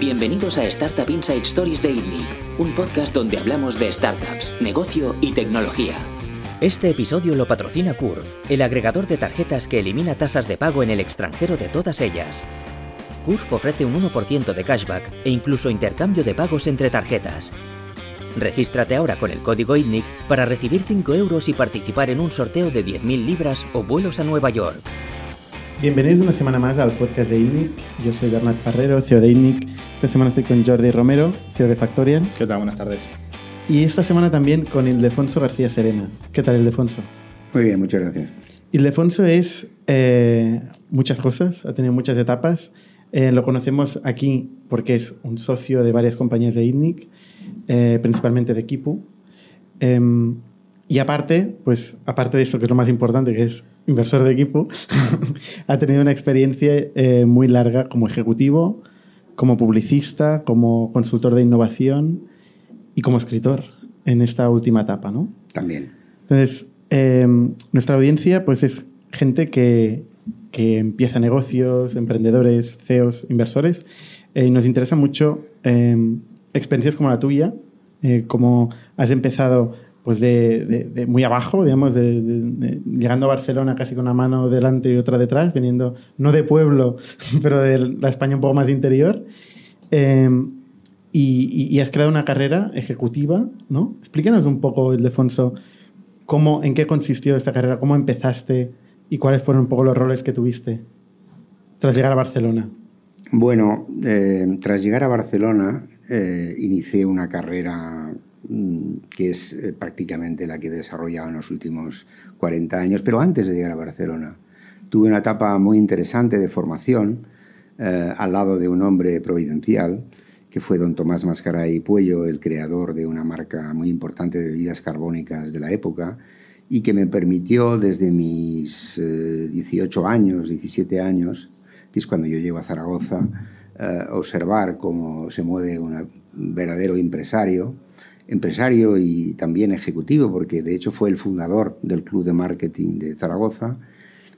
Bienvenidos a Startup Inside Stories de ITNIC, un podcast donde hablamos de startups, negocio y tecnología. Este episodio lo patrocina Curve, el agregador de tarjetas que elimina tasas de pago en el extranjero de todas ellas. Curve ofrece un 1% de cashback e incluso intercambio de pagos entre tarjetas. Regístrate ahora con el código ITNIC para recibir 5 euros y participar en un sorteo de 10.000 libras o vuelos a Nueva York. Bienvenidos una semana más al podcast de ITNIC. Yo soy Bernard Ferrero, CEO de ITNIC. Esta semana estoy con Jordi Romero, CEO de Factorial. ¿Qué tal? Buenas tardes. Y esta semana también con Ildefonso García Serena. ¿Qué tal, Ildefonso? Muy bien, muchas gracias. Ildefonso es eh, muchas cosas, ha tenido muchas etapas. Eh, lo conocemos aquí porque es un socio de varias compañías de ITNIC, eh, principalmente de Kipu. Em, y aparte, pues aparte de esto que es lo más importante, que es inversor de equipo, ha tenido una experiencia eh, muy larga como ejecutivo, como publicista, como consultor de innovación y como escritor en esta última etapa, ¿no? También. Entonces, em, nuestra audiencia pues es gente que, que empieza negocios, emprendedores, CEOs, inversores, eh, y nos interesa mucho em, experiencias como la tuya, eh, como has empezado pues de, muy abajo, digamos, de, llegando a Barcelona casi con una mano delante y otra detrás, viniendo no de pueblo, pero de la España un poco más interior. Em, y, has creado una carrera ejecutiva, ¿no? Explícanos un poco, Ildefonso, cómo, en qué consistió esta carrera, cómo empezaste y cuáles fueron un poco los roles que tuviste tras llegar a Barcelona. Bueno, eh, tras llegar a Barcelona, eh, inicié una carrera que es eh, prácticamente la que he desarrollado en los últimos 40 años, pero antes de llegar a Barcelona. Tuve una etapa muy interesante de formación eh, al lado de un hombre providencial, que fue don Tomás Mascaray Puello, el creador de una marca muy importante de bebidas carbónicas de la época, y que me permitió desde mis 18 eh, años, 17 años, que es cuando yo llego a Zaragoza, observar cómo se mueve un verdadero empresario, empresario y también ejecutivo, porque de hecho fue el fundador del Club de Marketing de Zaragoza.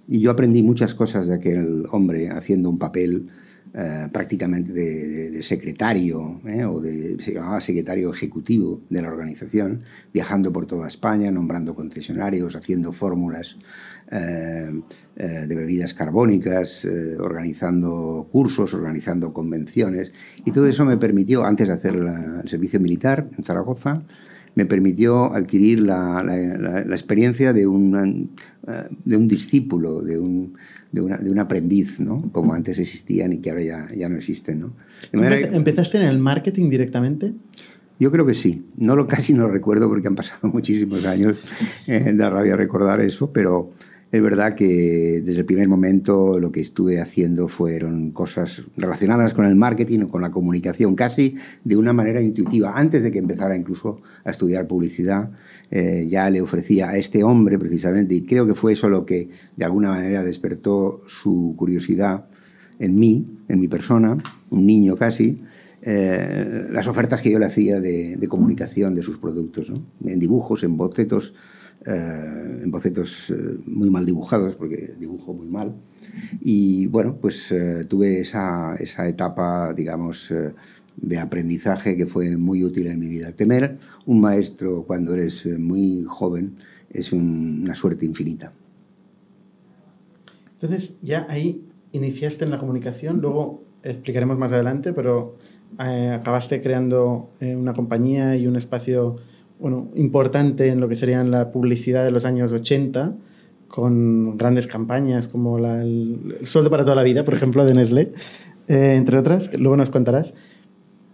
Y yo aprendí muchas cosas de aquel hombre haciendo un papel eh, prácticamente de, secretario, eh, o de, se llamaba secretario ejecutivo de la organización, viajando por toda España, nombrando concesionarios, haciendo fórmulas de bebidas carbónicas, organizando cursos, organizando convenciones. Y todo eso me permitió, antes de hacer el servicio militar en Zaragoza, me permitió adquirir la, experiencia de un, de un discípulo, de un, de, un aprendiz, ¿no? Como antes existían y que ahora ya, ya no existen, ¿no? ¿Empezaste en el marketing directamente? Yo creo que sí. No lo, casi no lo recuerdo porque han pasado muchísimos años. Eh, da rabia recordar eso, pero es verdad que desde el primer momento lo que estuve haciendo fueron cosas relacionadas con el marketing o con la comunicación, casi de una manera intuitiva. Antes de que empezara incluso a estudiar publicidad, eh, ya le ofrecía a este hombre precisamente, y creo que fue eso lo que de alguna manera despertó su curiosidad en mí, en mi persona, un niño casi, eh, las ofertas que yo le hacía de, comunicación de sus productos, en dibujos, en bocetos eh, en bocetos eh, muy mal dibujados, porque dibujo muy mal. Y bueno, pues eh, tuve esa, esa, etapa, digamos, de aprendizaje que fue muy útil en mi vida. Temer un maestro cuando eres muy joven es una suerte infinita. Entonces, ya ahí iniciaste en la comunicación, luego explicaremos más adelante, pero acabaste creando una compañía y un espacio bueno, importante en lo que serían la publicidad de los años 80, con grandes campañas como el, sueldo para toda la vida, por ejemplo, de Nestlé, eh, entre otras, que luego nos contarás.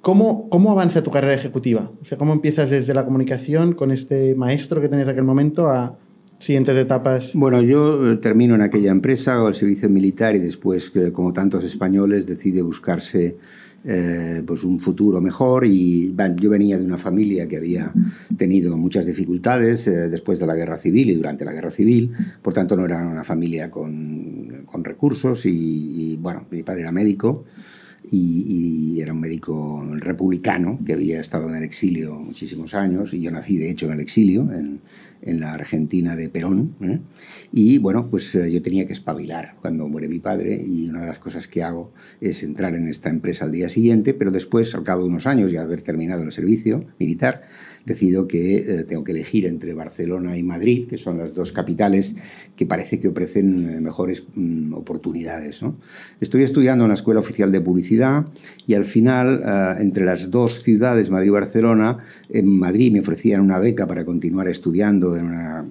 ¿Cómo, ¿Cómo avanza tu carrera ejecutiva? O sea, ¿cómo empiezas desde la comunicación con este maestro que tenías en aquel momento a siguientes etapas? Bueno, yo eh, termino en aquella empresa, el servicio militar y después, como tantos españoles, decide buscarse eh, pues un futuro mejor y yo venía de una familia que había tenido muchas dificultades eh, después de la guerra civil y durante la guerra civil, por tanto no era una familia con, con recursos y, bueno, mi padre era médico y, era un médico republicano que había estado en el exilio muchísimos años y yo nací de hecho en el exilio, en, en la Argentina de Perón. ¿eh? Y bueno, pues eh, yo tenía que espabilar cuando muere mi padre y una de las cosas que hago es entrar en esta empresa al día siguiente, pero después, al cabo de unos años y haber terminado el servicio militar, decido que eh, tengo que elegir entre Barcelona y Madrid, que son las dos capitales que parece que ofrecen eh, mejores mm, oportunidades. ¿no? Estoy estudiando en la Escuela Oficial de Publicidad y al final, eh, entre las dos ciudades, Madrid y Barcelona, en Madrid me ofrecían una beca para continuar estudiando en una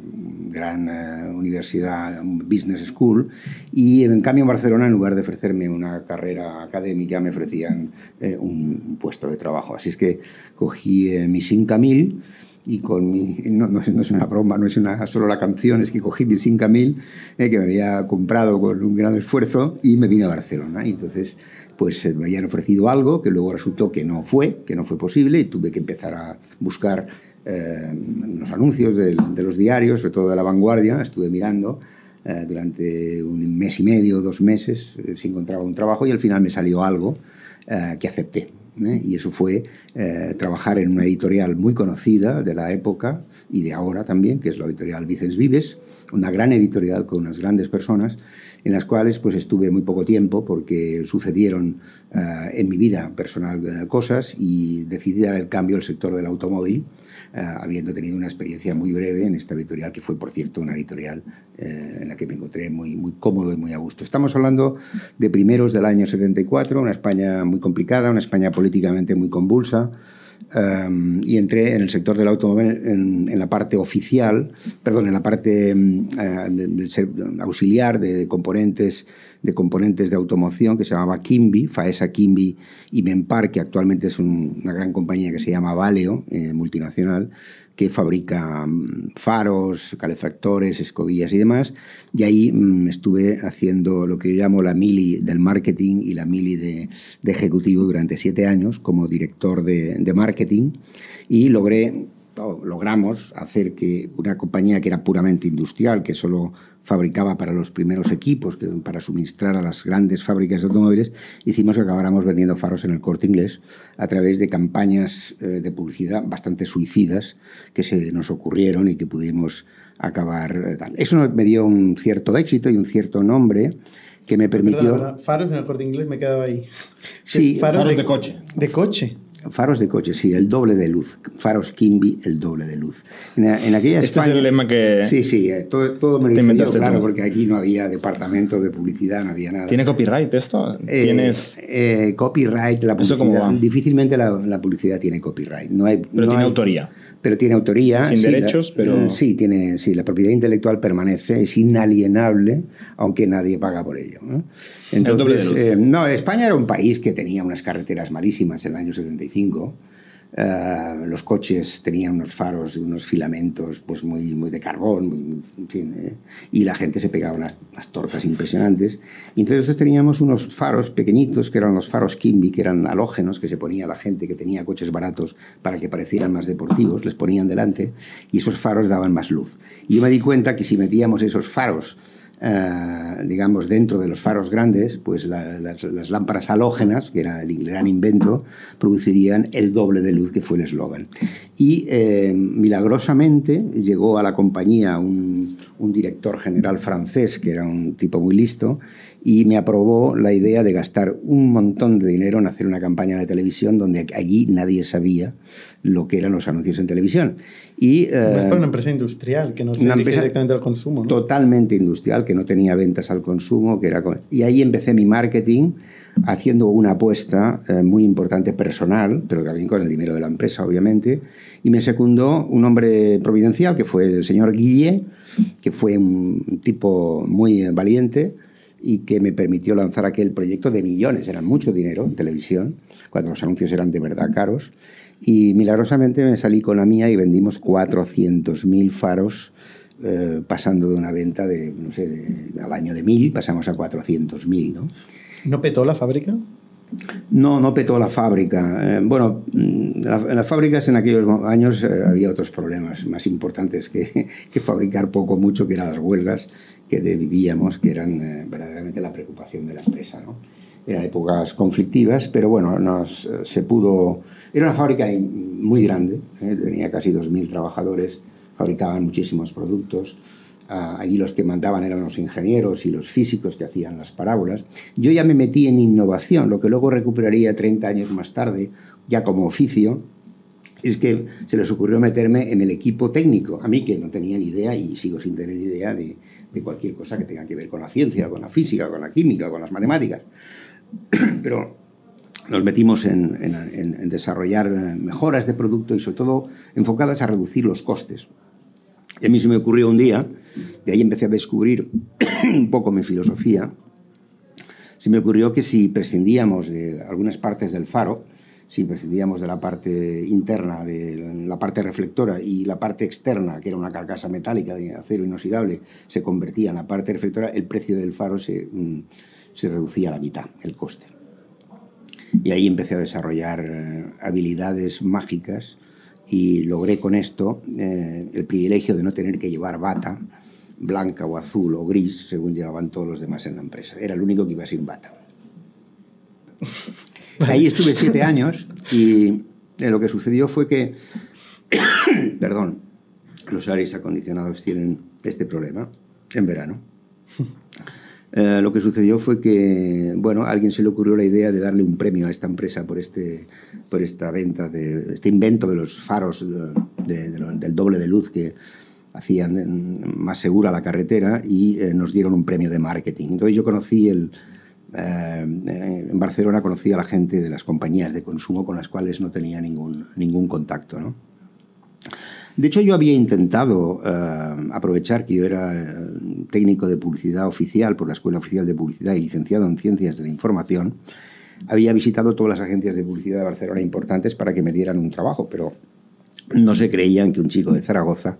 gran universidad, un business school, y en cambio en Barcelona, en lugar de ofrecerme una carrera académica, me ofrecían un puesto de trabajo. Así es que cogí mis 5.000 y con mi, no, no, es una broma, no es una, solo la canción, es que cogí mi 5000 eh, que me había comprado con un gran esfuerzo y me vine a Barcelona. Entonces, pues eh, me habían ofrecido algo que luego resultó que no fue, que no fue posible y tuve que empezar a buscar eh, los anuncios de, los diarios, sobre todo de la vanguardia, estuve mirando eh, durante un mes y medio, dos meses, si encontraba un trabajo y al final me salió algo que acepté. ¿Eh? y eso fue eh, trabajar en una editorial muy conocida de la época y de ahora también, que es la editorial Vicens Vives, una gran editorial con unas grandes personas en las cuales pues estuve muy poco tiempo porque sucedieron eh, en mi vida personal cosas y decidí dar el cambio al sector del automóvil eh, habiendo tenido una experiencia muy breve en esta editorial, que fue, por cierto, una editorial eh, en la que me encontré muy, muy cómodo y muy a gusto. Estamos hablando de primeros del año 74, una España muy complicada, una España políticamente muy convulsa, Um, y entré en el sector del automóvil en, en, la parte oficial, perdón, en la parte um, uh, auxiliar de componentes, de componentes de automoción que se llamaba Kimby, Faesa Kimby y Menpar, que actualmente es un, una gran compañía que se llama Valeo, eh, multinacional, que fabrica mm, faros, calefactores, escobillas y demás. Y ahí mm, estuve haciendo lo que yo llamo la mili del marketing y la mili de, ejecutivo durante siete años como director de marketing y logré logramos hacer que una compañía que era puramente industrial, que solo fabricaba para los primeros equipos, que, para suministrar a las grandes fábricas de automóviles, hicimos que acabáramos vendiendo faros en el corte inglés a través de campañas eh, de publicidad bastante suicidas que se nos ocurrieron y que pudimos acabar. Eh, Eso me dio un cierto éxito y un cierto nombre que me permitió... Faros en el corte inglés me quedaba ahí. Sí, faros, faros de, de coche. De coche. Faros de coche, sí, el doble de luz. Faros Kimby, el doble de luz. En, en aquella este es el lema que. Sí, sí, eh, todo, todo me lo yo, claro, tú. porque aquí no había departamento de publicidad, no había nada. ¿Tiene copyright esto? Eh, ¿Tienes... Eh, copyright, la publicidad. Difícilmente la, la, publicidad tiene copyright. No hay, Pero no tiene hay, autoría. Pero tiene autoría. Sin sí, derechos, la, pero. Sí, tiene, sí, la propiedad intelectual permanece, es inalienable, aunque nadie paga por ello. ¿no? Entonces, eh, no, España era un país que tenía unas carreteras malísimas en el año 75 Uh, los coches tenían unos faros y unos filamentos pues muy, muy de carbón, muy, en fin, ¿eh? y la gente se pegaba unas, unas, tortas impresionantes. Y entonces teníamos unos faros pequeñitos, que eran los faros Kimby, que eran halógenos, que se ponía la gente que tenía coches baratos para que parecieran más deportivos, les ponían delante, y esos faros daban más luz. Y yo me di cuenta que si metíamos esos faros Uh, digamos, dentro de los faros grandes, pues la, las, lámparas halógenas, que era el gran invento, producirían el doble de luz que fue el eslogan. Y eh, milagrosamente llegó a la compañía un, director general francés, que era un tipo muy listo, y me aprobó la idea de gastar un montón de dinero en hacer una campaña de televisión donde allí nadie sabía lo que eran los anuncios en televisión. Y, eh, para una empresa industrial que no se dirige directamente al consumo. ¿no? Totalmente industrial, que no tenía ventas al consumo. Que era, y ahí empecé mi marketing haciendo una apuesta eh, muy importante personal, pero también con el dinero de la empresa, obviamente. Y me secundó un hombre providencial, que fue el señor Guille, que fue un tipo muy valiente y que me permitió lanzar aquel proyecto de millones, eran mucho dinero en televisión, cuando los anuncios eran de verdad caros. Y milagrosamente me salí con la mía y vendimos 400.000 faros, eh, pasando de una venta de, no sé, de, al año de 1.000, pasamos a 400.000, ¿no? ¿No petó la fábrica? No, no petó la fábrica. Eh, bueno, la, en las fábricas en aquellos años eh, había otros problemas más importantes que, que, fabricar poco mucho, que eran las huelgas que vivíamos, que eran eh, verdaderamente la preocupación de la empresa. ¿no? eran épocas conflictivas, pero bueno, nos, se pudo... Era una fábrica muy grande, ¿eh? tenía casi 2.000 trabajadores, fabricaban muchísimos productos. Uh, allí los que mandaban eran los ingenieros y los físicos que hacían las parábolas. Yo ya me metí en innovación, lo que luego recuperaría 30 años más tarde, ya como oficio, es que se les ocurrió meterme en el equipo técnico, a mí que no tenía ni idea y sigo sin tener idea de, de cualquier cosa que tenga que ver con la ciencia, con la física, con la química, con las matemáticas. Pero nos metimos en, desarrollar mejoras de producto y sobre todo enfocadas a reducir los costes. Y a mí se me ocurrió un día, de ahí empecé a descubrir un poco mi filosofía, se me ocurrió que si prescindíamos de algunas partes del faro, si prescindíamos de la parte interna, de la parte reflectora y la parte externa, que era una carcasa metálica de acero inoxidable, se convertía en la parte reflectora, el precio del faro se, mm, se reducía a la mitad, el coste. Y ahí empecé a desarrollar eh, habilidades mágicas y logré con esto eh, el privilegio de no tener que llevar bata blanca o azul o gris, según llevaban todos los demás en la empresa. Era el único que iba sin bata. Ahí estuve siete años y eh, lo que sucedió fue que, perdón, los aires acondicionados tienen este problema en verano. Eh, lo que sucedió fue que, bueno, a alguien se le ocurrió la idea de darle un premio a esta empresa por, este, por esta venta, de, este invento de los faros del doble de luz que hacían más segura la carretera y eh, nos dieron un premio de marketing. Entonces yo conocí el... Eh, en Barcelona conocí a la gente de las compañías de consumo con las cuales no tenía ningún, ningún contacto, ¿no? De hecho, yo había intentado eh, aprovechar que yo era eh, técnico de publicidad oficial por la Escuela Oficial de Publicidad y licenciado en Ciencias de la Información. Había visitado todas las agencias de publicidad de Barcelona importantes para que me dieran un trabajo, pero no se creían que un chico de Zaragoza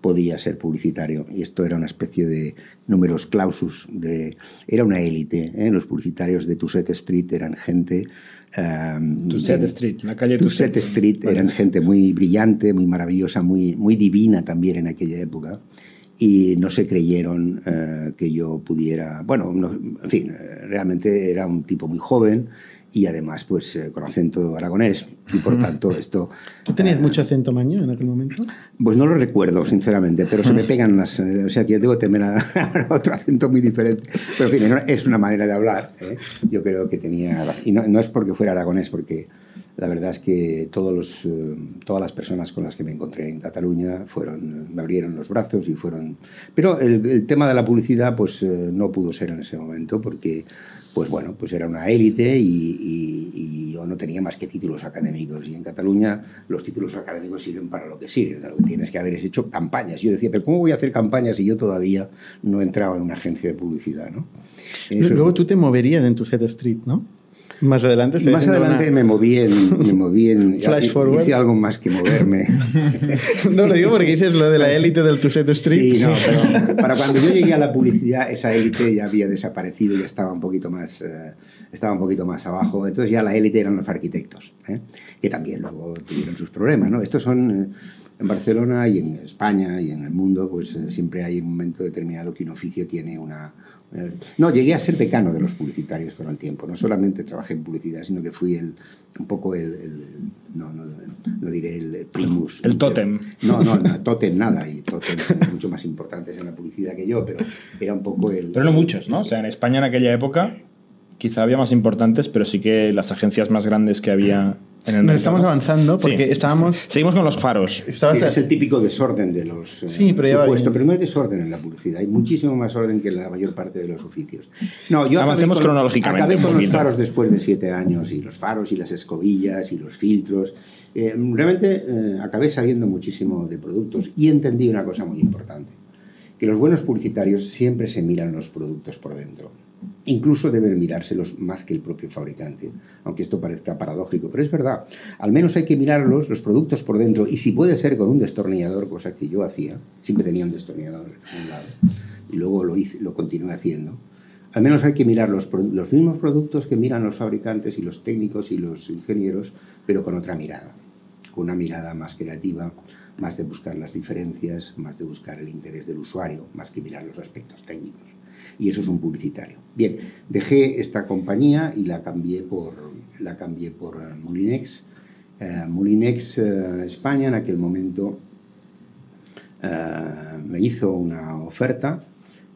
podía ser publicitario. Y esto era una especie de números clausus, de, era una élite. ¿eh? Los publicitarios de Tusset Street eran gente Um, Tusset Street, la calle Tusset, Street, eran gente muy brillante, muy maravillosa, muy, muy divina también en aquella época. Y no se creyeron eh, que yo pudiera. Bueno, en fin, realmente era un tipo muy joven y además pues eh, con acento aragonés y por tanto esto... ¿Tú tenías eh, mucho acento maño en aquel momento? Pues no lo recuerdo, sinceramente, pero se me pegan las... Eh, o sea, que yo debo temer a, otro acento muy diferente. Pero en fin, es una manera de hablar. Yo creo que tenía... Y no, no, es porque fuera aragonés, porque la verdad es que todos los, todas las personas con las que me encontré en Cataluña fueron, me abrieron los brazos y fueron... Pero el, el tema de la publicidad pues no pudo ser en ese momento porque pues bueno, pues era una élite y, yo no tenía más que títulos académicos. Y en Cataluña los títulos académicos sirven para lo que sirven. Lo que tienes que haber es hecho campañas. Yo decía, pero ¿cómo voy a hacer campañas si yo todavía no entraba en una agencia de publicidad? ¿no? Luego tú te moverías en tu set street, ¿no? Más adelante, más adelante me moví en. Me moví en Flash forward. Hice algo más que moverme. no lo digo porque dices lo de la élite del Tuset Street. Sí, no, pero para cuando yo llegué a la publicidad, esa élite ya había desaparecido, ya estaba un poquito más, eh, estaba un poquito más abajo. Entonces ya la élite eran los arquitectos, ¿eh? que también luego tuvieron sus problemas. ¿no? Estos son. Eh, en Barcelona y en España y en el mundo, pues siempre hay un momento determinado que un oficio tiene una, eh, no, llegué a ser decano de los publicitarios con el tiempo. No solamente trabajé en publicidad, sino que fui el, un poco el, no, no, no, diré el primus. El tótem. No, no, no tótem nada. Y tótem son mucho más importantes en la publicidad que yo, pero era un poco el... Pero no muchos, ¿no? O sea, en España en aquella época quizá había más importantes, pero sí que las agencias más grandes que había nos estamos avanzando porque estábamos. Seguimos con los faros. es el típico desorden de los. Eh, sí, pero supuesto, pero no hay desorden en la publicidad. Hay muchísimo más orden que en la mayor parte de los oficios. No, yo Avancemos con, cronológicamente. Acabé con los faros después de siete años y los faros y las escobillas y los filtros. Eh, realmente eh, acabé sabiendo muchísimo de productos y entendí una cosa muy importante: que los buenos publicitarios siempre se miran los productos por dentro. Incluso deben mirárselos más que el propio fabricante, aunque esto parezca paradójico, pero es verdad. Al menos hay que mirarlos, los productos por dentro, y si puede ser con un destornillador, cosa que yo hacía, siempre tenía un destornillador a un lado, y luego lo, hice, lo continué haciendo. Al menos hay que mirar los, los mismos productos que miran los fabricantes y los técnicos y los ingenieros, pero con otra mirada, con una mirada más creativa, más de buscar las diferencias, más de buscar el interés del usuario, más que mirar los aspectos técnicos. Y eso es un publicitario. Bien, dejé esta compañía y la cambié por, la cambié por eh, Molinex. Eh, Molinex eh, España en aquel momento me hizo una oferta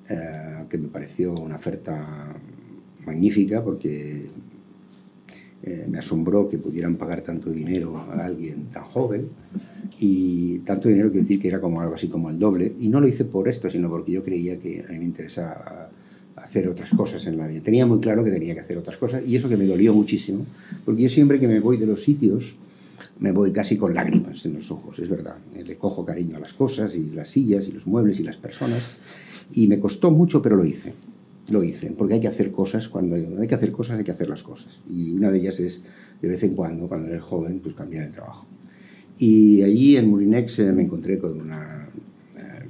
que me pareció una oferta magnífica porque me asombró que pudieran pagar tanto dinero a alguien tan joven y tanto dinero quiero decir que era como algo así como el doble y no lo hice por esto sino porque yo creía que a mí me interesaba hacer otras cosas en la vida. Tenía muy claro que tenía que hacer otras cosas y eso que me dolió muchísimo, porque yo siempre que me voy de los sitios me voy casi con lágrimas en los ojos, es verdad. Le cojo cariño a las cosas y las sillas y los muebles y las personas y me costó mucho, pero lo hice. Lo hice, porque hay que hacer cosas, cuando hay que hacer cosas hay que hacer las cosas. Y una de ellas es, de vez en cuando, cuando eres joven, pues cambiar el trabajo. Y allí en Murinex eh, me encontré con una,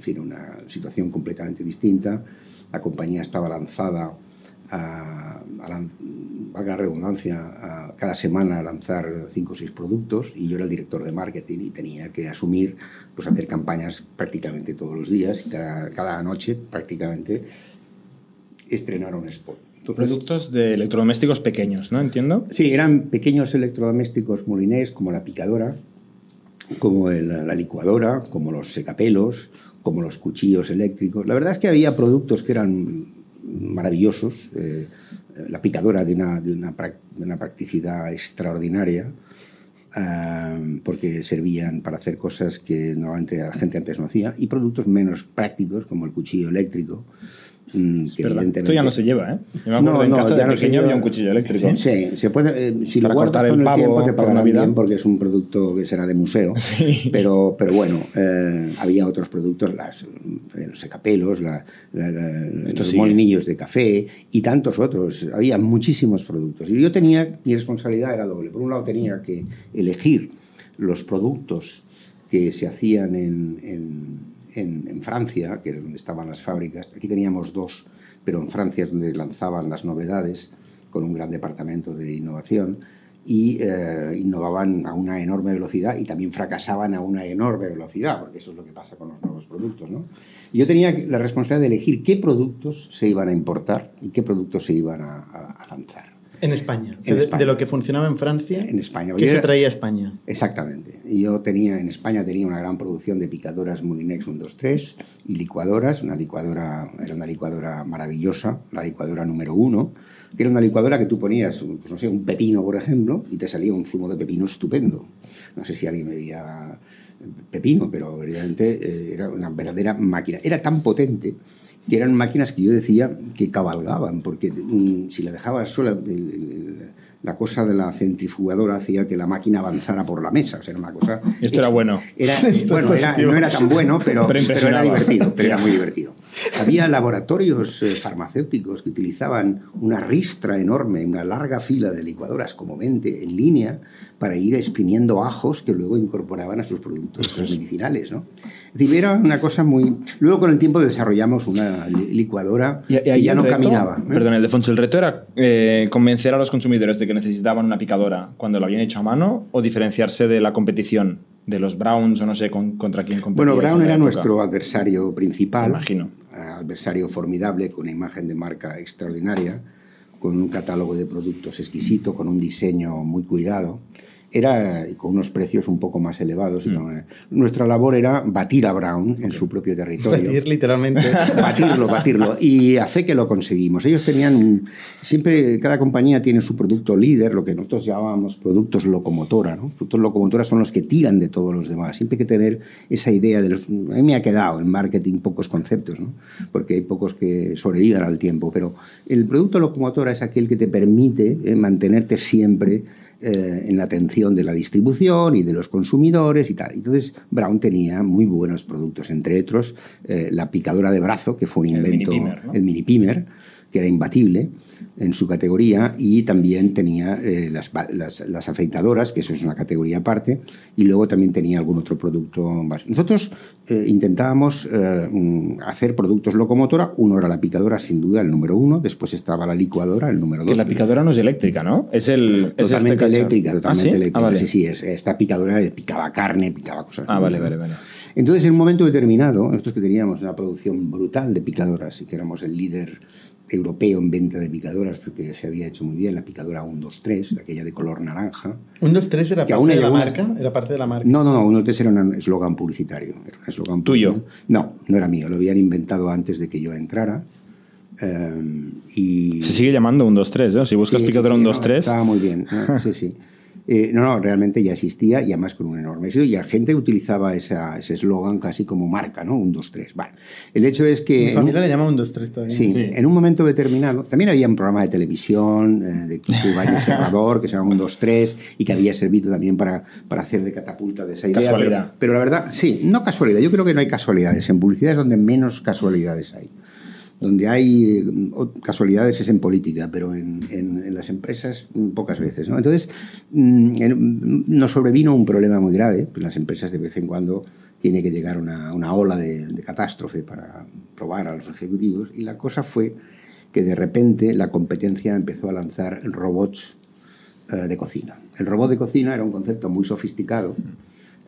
en una situación completamente distinta la compañía estaba lanzada a, a, la, redundancia, a, cada semana a lanzar cinco o seis productos y yo era el director de marketing y tenía que asumir, pues hacer campañas prácticamente todos los días y cada, noche prácticamente estrenar un spot. Productos de electrodomésticos pequeños, ¿no? Entiendo. Sí, eran pequeños electrodomésticos molinés como la picadora, como la licuadora, como los secapelos, como los cuchillos eléctricos. La verdad es que había productos que eran maravillosos, eh, la picadora de una, de una, de una practicidad extraordinaria, eh, porque servían para hacer cosas que normalmente la gente antes no hacía, y productos menos prácticos, como el cuchillo eléctrico, Mm, Esto ya no se lleva, ¿eh? Yo me acuerdo no, en casa de pequeño había un cuchillo eléctrico. Sí, se puede, eh, si lo guardas con el, el tiempo te pagarán bien porque es un producto que será de museo. Pero, pero bueno, eh, había otros productos, las, eh, los secapelos, la, los molinillos de café y tantos otros. Había muchísimos productos. Y yo tenía, mi responsabilidad era doble. Por un lado tenía que elegir los productos que se hacían en en, Francia, que era donde estaban las fábricas, aquí teníamos dos, pero en Francia es donde lanzaban las novedades con un gran departamento de innovación y eh, innovaban a una enorme velocidad y también fracasaban a una enorme velocidad, porque eso es lo que pasa con los nuevos productos. ¿no? yo tenía la responsabilidad de elegir qué productos se iban a importar y qué productos se iban a lanzar. En España. De, lo que funcionaba en Francia. En España. ¿Qué se traía a España? Exactamente. Yo tenía, en España tenía una gran producción de picadoras Molinex 123 y licuadoras. Una licuadora, era una licuadora maravillosa, la licuadora número uno, que era una licuadora que tú ponías, pues no sé, un pepino, por ejemplo, y te salía un zumo de pepino estupendo. No sé si alguien me veía pepino, pero evidentemente eh, era una verdadera máquina. Era tan potente que eran máquinas que yo decía que cabalgaban, porque mm, si la dejabas sola, la cosa de la centrifugadora hacía que la máquina avanzara por la mesa. O sea, era una cosa. Esto era bueno. Era, bueno, no era tan bueno, pero, pero, era divertido, pero era muy divertido. Había laboratorios eh, farmacéuticos que utilizaban una ristra enorme, una larga fila de licuadoras como mente en línea para ir exprimiendo ajos que luego incorporaban a sus productos medicinales. ¿no? Es decir, era una cosa muy... Luego con el tiempo desarrollamos una licuadora y, ya no caminaba. ¿eh? Perdón, el Defonso, ¿el reto era eh, convencer a los consumidores de que necesitaban una picadora cuando lo habían hecho a mano o diferenciarse de la competición? de los Browns o no sé contra quién competían. Bueno, Brown era nuestro adversario principal. imagino. Adversario formidable, con una imagen de marca extraordinaria, con un catálogo de productos exquisito, con un diseño muy cuidado era con unos precios un poco más elevados. Mm. Eh, nuestra labor era batir a Brown en su propio territorio. Batir literalmente. Batirlo, batirlo. Y a fe que lo conseguimos. Ellos tenían, siempre cada compañía tiene su producto líder, lo que nosotros llamábamos productos locomotora. ¿no? Productos locomotora son los que tiran de todos los demás. Siempre hay que tener esa idea de los... A mí me ha quedado en marketing pocos conceptos, ¿no? porque hay pocos que sobreviven al tiempo, pero el producto locomotora es aquel que te permite eh, mantenerte siempre eh, en la atención de la distribución y de los consumidores y tal. Entonces, Brown tenía muy buenos productos, entre otros eh, la picadora de brazo, que fue un invento, el mini pimer, que era imbatible en su categoría y también tenía eh, las, las, afeitadoras, que eso es una categoría aparte, y luego también tenía algún otro producto más. Nosotros eh, intentábamos eh, hacer productos locomotora, uno era la picadora, sin duda, el número uno, después estaba la licuadora, el número dos. Que la picadora no es eléctrica, ¿no? Es el... Totalmente este eléctrica, totalmente ¿Ah, eléctrica. Ah, sí, sí, es, esta picadora picaba carne, picaba cosas. Ah, vale, vale, vale. Entonces, en un momento determinado, nosotros que teníamos una producción brutal de picadoras y que éramos el líder europeo en venta de picadoras, porque se había hecho muy bien la picadora 123, aquella de color naranja. 123 era Que parte de la algunas- marca, era parte de la marca. No, no, no, 123 era un eslogan publicitario. Era un eslogan ¿Tuyo? publicitario. No, no era mío, lo habían inventado antes de que yo entrara. eh, y Se sigue llamando 1, 2, 3, ¿eh? Si buscas Sí, picadora sí, 1, no, 2, 3. Estaba muy bien. ¿no? Sí, sí. Eh, no, no, realmente ya existía y además con un enorme éxito. Y la gente utilizaba esa- ese eslogan casi como marca, ¿no? Un, dos, tres. Vale. El hecho es que. Mi en familia un- le llama 123 todavía. Sí, Sí. en un momento determinado. También había un programa de televisión eh, de Kiko Valle Serrador que se llama Un, dos, tres y que había servido también para, para hacer de catapulta de esa idea. Casualidad. Pero, pero la verdad, sí, no casualidad. Yo creo que no hay casualidades. En publicidad es donde menos casualidades hay. Donde hay o- casualidades es en política, pero en, en- las empresas mm, pocas veces. ¿no? Entonces, mm, nos sobrevino un problema muy grave. Pues las empresas de vez en cuando tiene que llegar una, una ola de, de catástrofe para probar a los ejecutivos. Y la cosa fue que de repente la competencia empezó a lanzar robots eh, de cocina. El robot de cocina era un concepto muy sofisticado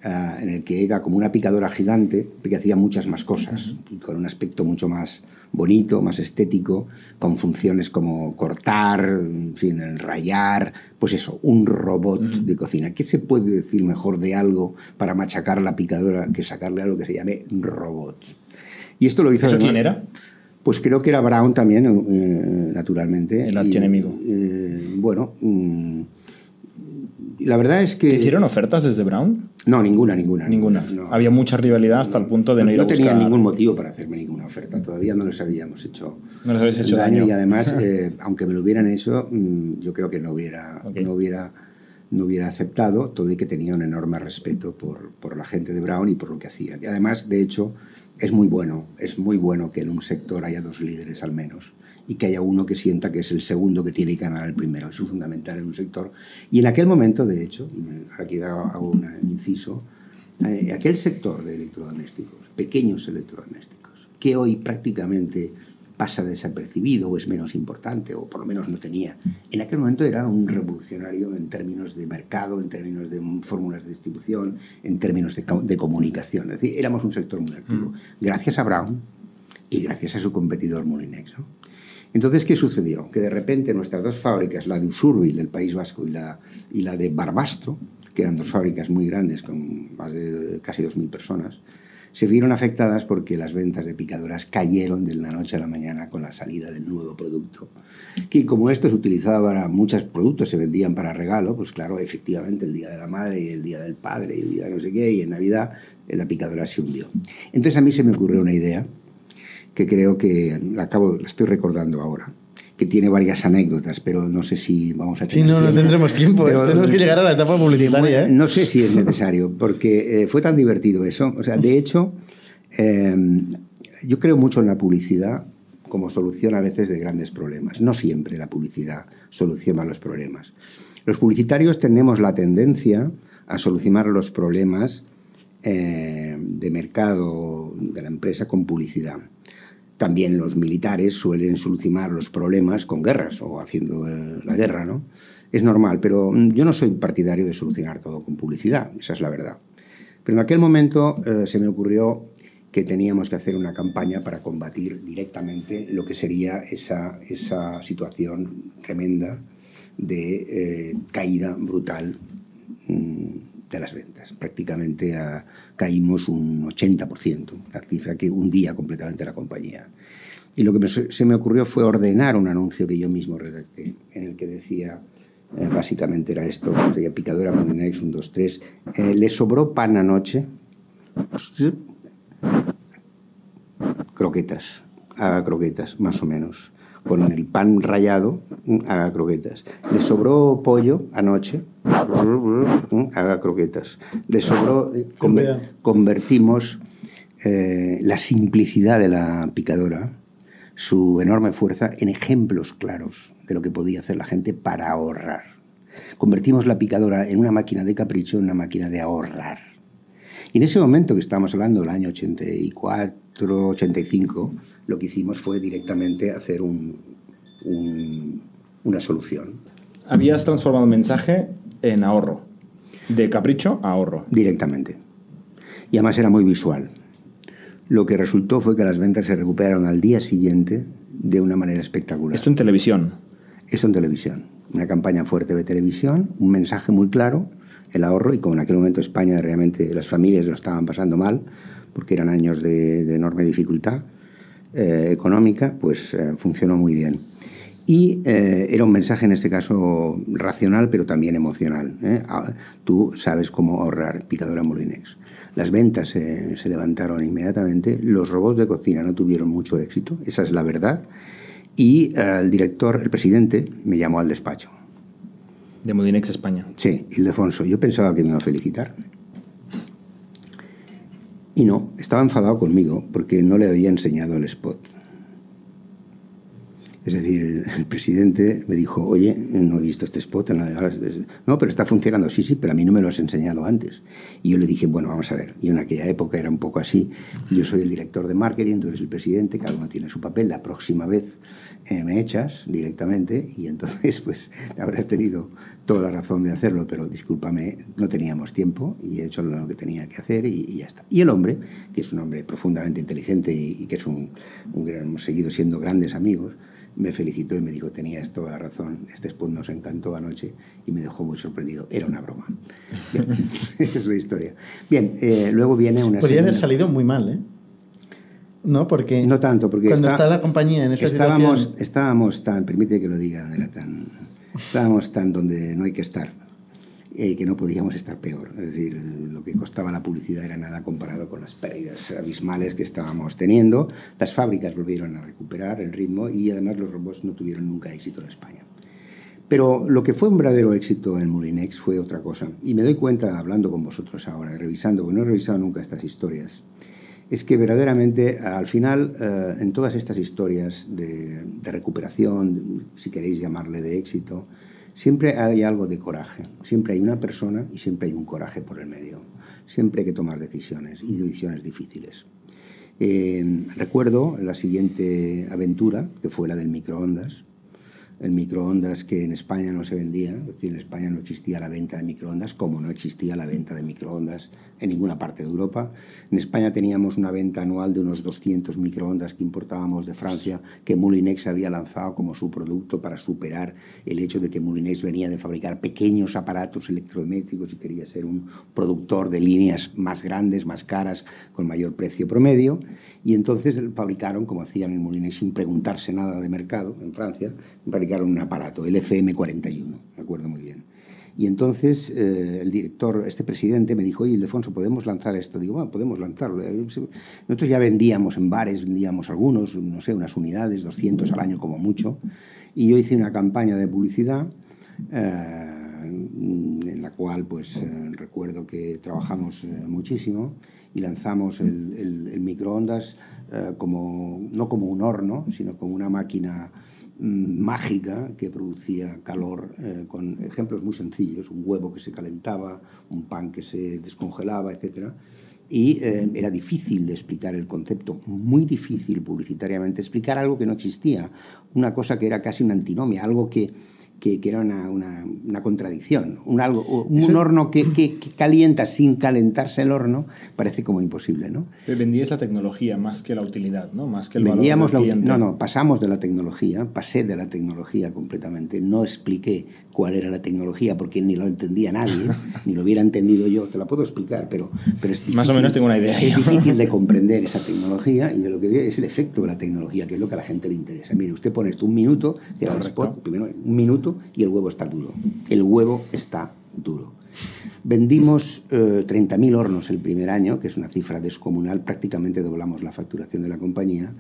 eh, en el que era como una picadora gigante que hacía muchas más cosas y con un aspecto mucho más bonito, más estético, con funciones como cortar, en fin, el rayar, pues eso, un robot de cocina. ¿Qué se puede decir mejor de algo para machacar la picadora que sacarle algo que se llame robot? Y esto lo hizo ¿Eso quién era? pues creo que era Brown también, eh, naturalmente. El archienemigo. eh, bueno, mm, la verdad es que... ¿Te hicieron ofertas desde Brown? No, ninguna, ninguna. Ninguna. no. Había mucha rivalidad hasta el punto de no ir a No tenían buscar- ningún motivo para hacerme ninguna oferta. Todavía no les habíamos hecho, No les habéis hecho daño. Y además, eh, aunque me lo hubieran hecho, mm, yo creo que no hubiera, no hubiera, no hubiera aceptado, todo y que tenía un enorme respeto por, por la gente de Brown y por lo que hacían. Y además, de hecho, es muy bueno, es muy bueno que en un sector haya dos líderes al menos y que haya uno que sienta que es el segundo que tiene que ganar el primero. Eso es fundamental en un sector. Y en aquel momento, de hecho, aquí hago un inciso, eh, aquel sector de electrodomésticos, pequeños electrodomésticos, que hoy prácticamente pasa desapercibido o es menos importante, o por lo menos no tenía, en aquel momento era un revolucionario en términos de mercado, en términos de mm, fórmulas de distribución, en términos de, de comunicación. Es decir, éramos un sector muy activo. Gracias a Brown y gracias a su competidor Molinex. ¿no? Entonces, ¿qué sucedió? Que de repente nuestras dos fábricas, la de Usurbil del País Vasco y la, y la de Barbastro, que eran dos fábricas muy grandes con más de casi 2.000 personas, se vieron afectadas porque las ventas de picadoras cayeron de la noche a la mañana con la salida del nuevo producto. Que como esto se utilizaba para muchos productos, se vendían para regalo, pues claro, efectivamente el Día de la Madre y el Día del Padre y el Día de no sé qué, y en Navidad eh, la picadora se hundió. Entonces a mí se me ocurrió una idea que creo que la acabo, la estoy recordando ahora, que tiene varias anécdotas, pero no sé si vamos a Sí, tener no, no tiempo. tendremos tiempo. Pero- Tenemos que llegar a la etapa publicitaria. ¿eh? No sé si es necesario, porque eh, fue tan divertido eso. O sea, de hecho, eh, yo creo mucho en la publicidad como solución a veces de grandes problemas. No siempre la publicidad soluciona los problemas. Los publicitarios tenemos la tendencia a solucionar los problemas eh, de mercado de la empresa con publicidad. También los militares suelen solucionar los problemas con guerras o haciendo eh, la guerra, ¿no? Es normal, pero mm, yo no soy partidario de solucionar todo con publicidad, esa es la verdad. Pero en aquel momento eh, se me ocurrió que teníamos que hacer una campaña para combatir directamente lo que sería esa, esa situación tremenda de eh, caída brutal mm, de las ventas. Prácticamente ah, caímos un 80%, la cifra que hundía completamente la compañía. Y lo que me- se me ocurrió fue ordenar un anuncio que yo mismo redacté, en el que decía, eh, básicamente era esto, sería picadora Molinex 1, 2, 3, eh, le sobró pan anoche, croquetas, haga croquetas, más o menos. Con el pan rallado, mm, haga croquetas. Le sobró pollo anoche, mm, haga croquetas. Le sobró, eh, conver- convertimos eh, la simplicidad de la picadora, su enorme fuerza, en ejemplos claros de lo que podía hacer la gente para ahorrar. Convertimos la picadora en una máquina de capricho, en una máquina de ahorrar. Y en ese momento que estábamos hablando del año 84, 85, lo que hicimos fue directamente hacer un- un- una solución. Habías transformado el mensaje en ahorro. De capricho a ahorro. Directamente. y además era muy visual. Lo que resultó fue que las ventas se recuperaron al día siguiente de una manera espectacular. Esto en televisión. Esto en televisión. Una campaña fuerte de televisión, un mensaje muy claro, el ahorro, y como en aquel momento España realmente las familias lo estaban pasando mal, porque eran años de, enorme dificultad eh, económica, pues eh, funcionó muy bien. Y eh, era un mensaje en este caso racional, pero también emocional. Ah, tú sabes cómo ahorrar picadora Molinex. Las ventas se levantaron inmediatamente, los robots de cocina no tuvieron mucho éxito, esa es la verdad. Y el director, el presidente, me llamó al despacho. De Molinex España. Sí, Ildefonso. Yo pensaba que me iba a felicitar. Y no, estaba enfadado conmigo porque no le había enseñado el spot. Es decir, el presidente me dijo, oye, no he visto este spot. No, pero está funcionando. Sí, sí, pero a mí no me lo has enseñado antes. Y yo le dije, bueno, vamos a ver. Y en aquella época era un poco así. Yo soy el director de marketing, tú eres el presidente, cada uno tiene su papel. La próxima vez eh, me echas directamente y entonces pues habrás tenido toda la razón de hacerlo, pero discúlpame, no teníamos tiempo y he hecho lo que tenía que hacer y, ya está. Y el hombre, que es un hombre profundamente inteligente y, que es un, un gran, hemos seguido siendo grandes amigos, me felicitó y me dijo, tenías toda la razón, este spot nos encantó anoche y me dejó muy sorprendido. Era una broma. esa es la historia. Bien, eh, luego viene una... Podría haber salido muy mal, ¿eh? No, porque. No tanto, porque. Cuando está, la compañía en esa estábamos, situación. Estábamos tan. Permite que lo diga, era tan. Estábamos tan donde no hay que estar. Eh, que no podíamos estar peor. Es decir, lo que costaba la publicidad era nada comparado con las pérdidas abismales que estábamos teniendo. Las fábricas volvieron a recuperar el ritmo y además los robots no tuvieron nunca éxito en España. Pero lo que fue un verdadero éxito en Molinex fue otra cosa. Y me doy cuenta, hablando con vosotros ahora, revisando, porque no he revisado nunca estas historias, es que verdaderamente al final eh, en todas estas historias de, recuperación, si queréis llamarle de éxito, siempre hay algo de coraje, siempre hay una persona y siempre hay un coraje por el medio, siempre hay que tomar decisiones y decisiones difíciles. Eh, recuerdo la siguiente aventura, que fue la del microondas, el microondas que en España no se vendía, es decir, en España no existía la venta de microondas, como no existía la venta de microondas en ninguna parte de Europa. En España teníamos una venta anual de unos 200 microondas que importábamos de Francia, que Moulinex había lanzado como su producto para superar el hecho de que Moulinex venía de fabricar pequeños aparatos electrodomésticos y quería ser un productor de líneas más grandes, más caras, con mayor precio promedio. Y entonces fabricaron, como hacían en Moulinex, sin preguntarse nada de mercado en Francia, fabricaron un aparato, el FM41, me acuerdo muy bien. Y entonces eh, el director, este presidente, me dijo, oye, Ildefonso, ¿podemos lanzar esto? Digo, bueno, podemos lanzarlo. Nosotros ya vendíamos en bares, vendíamos algunos, no sé, unas unidades, 200 al año como mucho. Y yo hice una campaña de publicidad eh, en la cual, pues, eh, recuerdo que trabajamos muchísimo y lanzamos el, el microondas como, no como un horno, sino como una máquina mágica que producía calor eh, con ejemplos muy sencillos, un huevo que se calentaba, un pan que se descongelaba, etc. Y eh, era difícil explicar el concepto, muy difícil publicitariamente explicar algo que no existía, una cosa que era casi una antinomia, algo que que, era una, una, contradicción. Un, algo, un horno que, que, calienta sin calentarse el horno parece como imposible, ¿no? Vendías la tecnología más que la utilidad, ¿no? Más que el Vendíamos valor del No, no, pasamos de la tecnología, pasé de la tecnología completamente. No expliqué cuál era la tecnología porque ni lo entendía nadie, ni lo hubiera entendido yo. Te la puedo explicar, pero, pero es difícil. Más o menos tengo una idea. Es difícil de comprender esa tecnología y de lo que es el efecto de la tecnología, que es lo que a la gente le interesa. Mire, usted pone esto un minuto, que era el spot, primero un minuto y el huevo está duro. El huevo está duro. Vendimos 30.000 eh, hornos el primer año, que es una cifra descomunal, prácticamente doblamos la facturación de la compañía.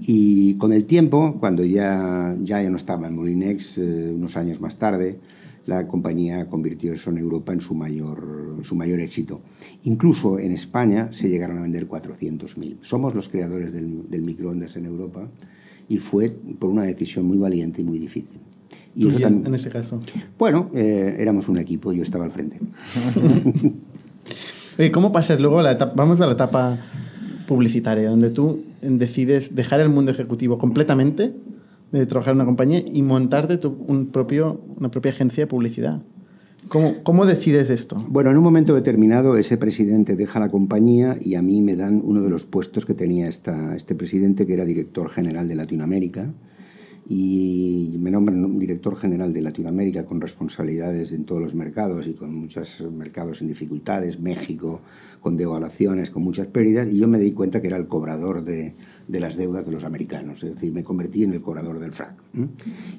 Y con el tiempo, cuando ya, ya, no estaba en Molinex, eh, unos años más tarde, la compañía convirtió eso en Europa en su mayor, su mayor éxito. Incluso en España se llegaron a vender 400.000. Somos los creadores del, del microondas en Europa y fue por una decisión muy valiente y muy difícil. Y en este caso? Bueno, eh, éramos un equipo, yo estaba al frente. Oye, ¿cómo pasas luego la etapa, vamos a la etapa publicitaria, donde tú decides dejar el mundo ejecutivo completamente, de trabajar en una compañía y montarte tu, un propio, una propia agencia de publicidad? ¿Cómo, ¿Cómo decides esto? Bueno, en un momento determinado ese presidente deja la compañía y a mí me dan uno de los puestos que tenía esta, este presidente, que era director general de Latinoamérica y me nombran director general de Latinoamérica con responsabilidades en todos los mercados y con muchos mercados en dificultades, México con devaluaciones, con muchas pérdidas, y yo me di cuenta que era el cobrador de, de las deudas de los americanos, es decir, me convertí en el cobrador del frac.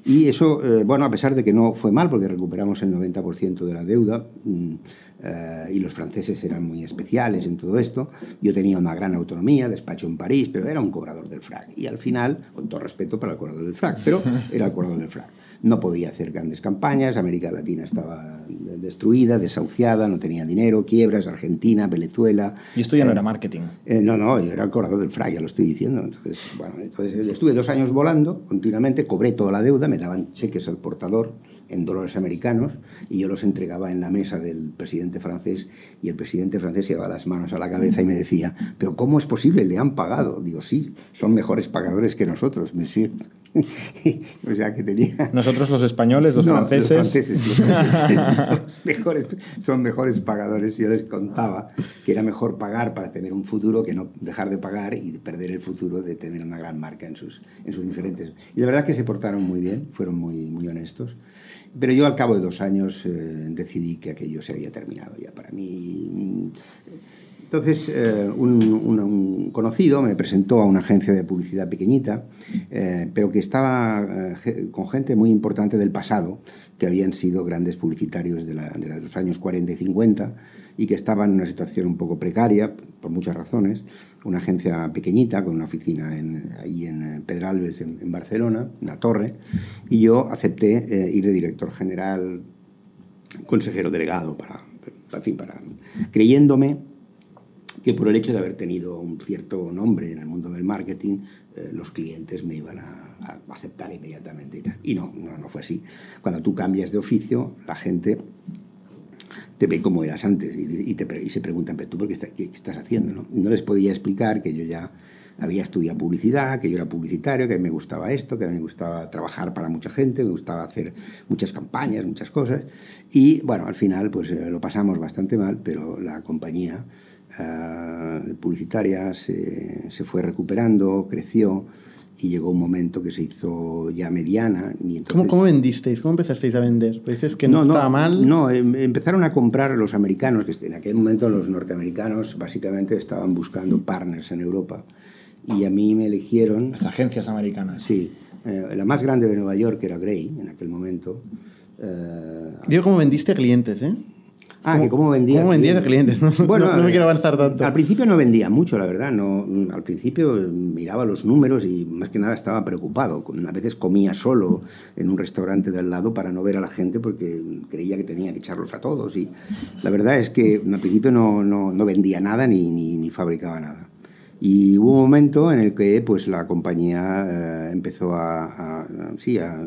Y eso, eh, bueno, a pesar de que no fue mal, porque recuperamos el 90% de la deuda, mm, eh, y los franceses eran muy especiales en todo esto. Yo tenía una gran autonomía, despacho en París, pero era un cobrador del frac. Y al final, con todo respeto para el cobrador del frac, pero era el cobrador del frac. No podía hacer grandes campañas, América Latina estaba destruida, desahuciada, no tenía dinero, quiebras, Argentina, Venezuela. Y esto ya no eh, era marketing. Eh, no, no, yo era el cobrador del frac, ya lo estoy diciendo. Entonces, bueno, entonces estuve dos años volando continuamente, cobré toda la deuda, me daban cheques al portador en dólares americanos y yo los entregaba en la mesa del presidente francés y el presidente francés llevaba las manos a la cabeza y me decía, pero ¿cómo es posible? ¿Le han pagado? Digo, sí, son mejores pagadores que nosotros, monsieur. o sea que tenía... Nosotros los españoles, los franceses... Los franceses, son, mejores, son mejores pagadores. Yo les contaba que era mejor pagar para tener un futuro que no dejar de pagar y perder el futuro de tener una gran marca en sus, en sus diferentes... Y la verdad que se portaron muy bien, fueron muy, muy honestos. Pero yo al cabo de dos años eh, decidí que aquello se había terminado ya para mí. Entonces, eh, un, conocido me presentó a una agencia de publicidad pequeñita, eh, pero que estaba con gente muy importante del pasado, que habían sido grandes publicitarios de, los años 40 y 50 y que estaban en una situación un poco precaria, por muchas razones una agencia pequeñita con una oficina en, ahí en eh, Pedralbes, en, en Barcelona, una torre, y yo acepté eh, ir de director general, consejero delegado, para, en fin, para, creyéndome que por el hecho de haber tenido un cierto nombre en el mundo del marketing, eh, los clientes me iban a, a aceptar inmediatamente. Y, y no, no, no fue así. Cuando tú cambias de oficio, la gente te ve como eras antes y, te, y se preguntan, pero tú por qué, estás haciendo? ¿no? no les podía explicar que yo ya había estudiado publicidad, que yo era publicitario, que me gustaba esto, que me gustaba trabajar para mucha gente, me gustaba hacer muchas campañas, muchas cosas. Y bueno, al final pues eh, lo pasamos bastante mal, pero la compañía uh, publicitaria se, se, fue recuperando, creció y llegó un momento que se hizo ya mediana. Y entonces... ¿Cómo, ¿Cómo, vendisteis? ¿Cómo empezasteis a vender? Dices que no, no estaba mal. No, em, empezaron a comprar los americanos, que en aquel momento los norteamericanos básicamente estaban buscando partners en Europa. Y a mí me eligieron... Las agencias americanas. Sí. Eh, la más grande de Nueva York era Gray en aquel momento. Eh, Digo, ¿cómo vendiste clientes, eh? Ah, que cómo vendía. ¿Cómo vendía de clientes? Bueno, no, me quiero avanzar tanto. Al principio no vendía mucho, la verdad. No, al principio miraba los números y más que nada estaba preocupado. A veces comía solo en un restaurante del lado para no ver a la gente porque creía que tenía que echarlos a todos. Y la verdad es que al principio no, no, no vendía nada ni, ni, ni, fabricaba nada. Y hubo un momento en el que pues, la compañía eh, empezó a, a, a sí, a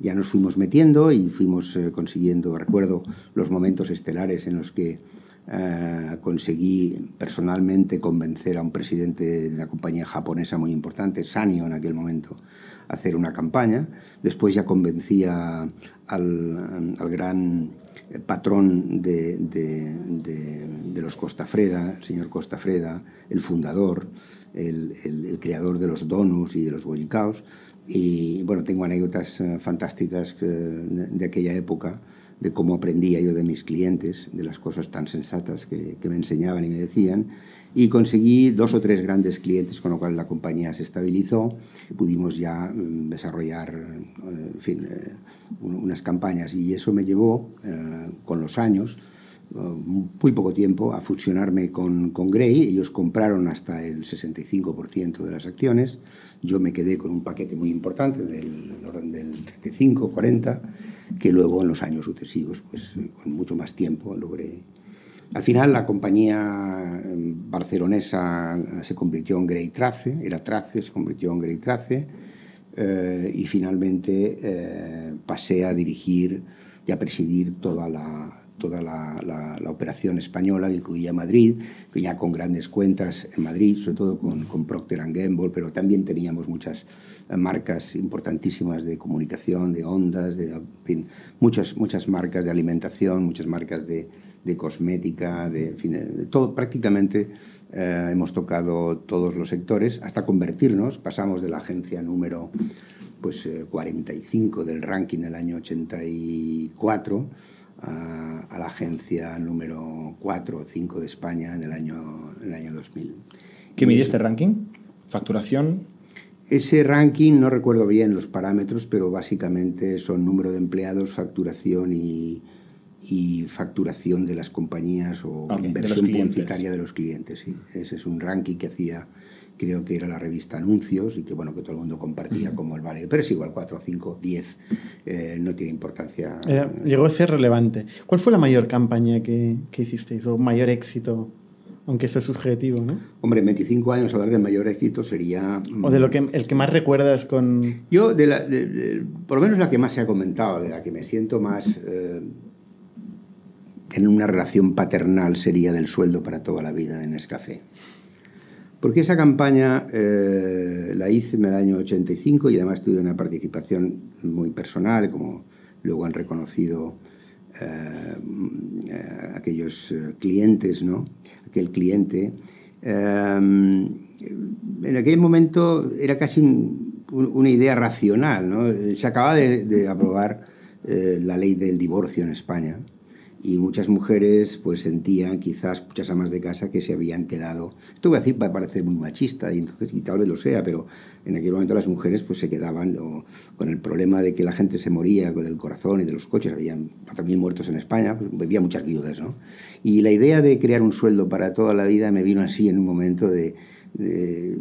ya nos fuimos metiendo y fuimos eh, consiguiendo, recuerdo los momentos estelares en los que eh, conseguí personalmente convencer a un presidente de una compañía japonesa muy importante, Sanyo en aquel momento, a hacer una campaña. Después ya convencía al, al gran patrón de, de, de, de, los Costafreda, el señor Costafreda, el fundador, el, el, creador de los donuts y de los bollicaos, y bueno, tengo anécdotas uh, fantásticas uh, de, aquella época, de cómo aprendía yo de mis clientes, de las cosas tan sensatas que, que, me enseñaban y me decían. Y conseguí dos o tres grandes clientes, con lo cual la compañía se estabilizó. Pudimos ya um, desarrollar, uh, en fin, unas campañas. Y eso me llevó, con los años, muy poco tiempo a fusionarme con, con Grey. Ellos compraron hasta el 65% de las acciones. Yo me quedé con un paquete muy importante del orden del 35, 40, que luego en los años sucesivos, pues con mucho más tiempo, logré. Al final la compañía barcelonesa se convirtió en Grey Trace, era Trace, se convirtió en Grey Trace, eh, y finalmente eh, pasé a dirigir y a presidir toda la, toda la, la, operación española, que incluía Madrid, ya con grandes cuentas en Madrid, sobre todo con, con Procter Gamble, pero también teníamos muchas marcas importantísimas de comunicación, de ondas, de muchas, muchas marcas de alimentación, muchas marcas de, de cosmética, de todo, prácticamente eh, hemos tocado todos los sectores hasta convertirnos, pasamos de la agencia número pues, eh, 45 del ranking del año 84 a, a, la agencia número 4 o 5 de España en el año, en el año 2000. ¿Qué mide este ranking? ¿Facturación? Ese ranking, no recuerdo bien los parámetros, pero básicamente son número de empleados, facturación y, y facturación de las compañías o inversión publicitaria de los clientes. Sí. Ese es un ranking que hacía, creo que era la revista Anuncios y que bueno que todo el mundo compartía como el válido. Pero es igual, 4, 5, 10, eh, no tiene importancia. Eh, llegó a ser relevante. ¿Cuál fue la mayor campaña que, que hicisteis o mayor éxito? Aunque eso es subjetivo, ¿no? Hombre, en 25 años hablar del mayor éxito sería... O de lo que el que más recuerdas con. Yo, de la, de- de- por lo menos la que más se ha comentado, de la que me siento más eh, en una relación paternal, sería del sueldo para toda la vida en Nescafé. Porque esa campaña eh, la hice en el año 85 y además tuve una participación muy personal, como luego han reconocido eh, eh, aquellos clientes, ¿no? Aquel cliente. En aquel momento era casi un- un- una idea racional, ¿no? Se acaba de, de aprobar la ley del divorcio en España y muchas mujeres pues sentían, quizás muchas amas de casa, que se habían quedado. Esto voy a decir va a parecer muy machista y entonces y tal vez lo sea, pero en aquel momento las mujeres pues se quedaban con el problema de que la gente se moría con el corazón y de los coches, habían 4.000 muertos en España, pues, había muchas viudas, ¿no? Y la idea de crear un sueldo para toda la vida me vino así en un momento de, de,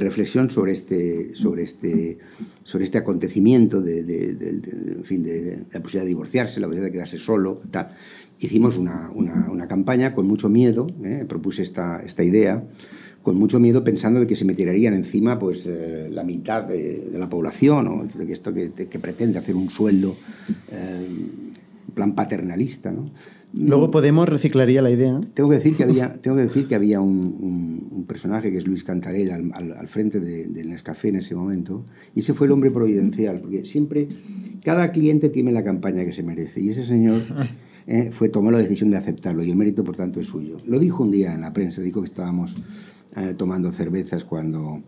reflexión sobre este, sobre este, sobre este acontecimiento, de, de- en fin, de, la posibilidad de divorciarse, la posibilidad de quedarse solo, tal. Hicimos una, una- una campaña con mucho miedo, ¿eh? propuse esta, esta idea, con mucho miedo pensando de que se me tirarían encima pues, eh, la mitad de, la población, o de que esto que, que pretende hacer un sueldo eh, plan paternalista. ¿no? Luego Podemos reciclaría la idea. Tengo que decir que había, tengo que decir que había un, un- un personaje que es Luis Cantarell al, al- al frente de- del Nescafé en ese momento, y ese fue el hombre providencial, porque siempre, cada cliente tiene la campaña que se merece, y ese señor eh, fue, tomó la decisión de aceptarlo, y el mérito, por tanto, es suyo. Lo dijo un día en la prensa, dijo que estábamos eh, tomando cervezas cuando,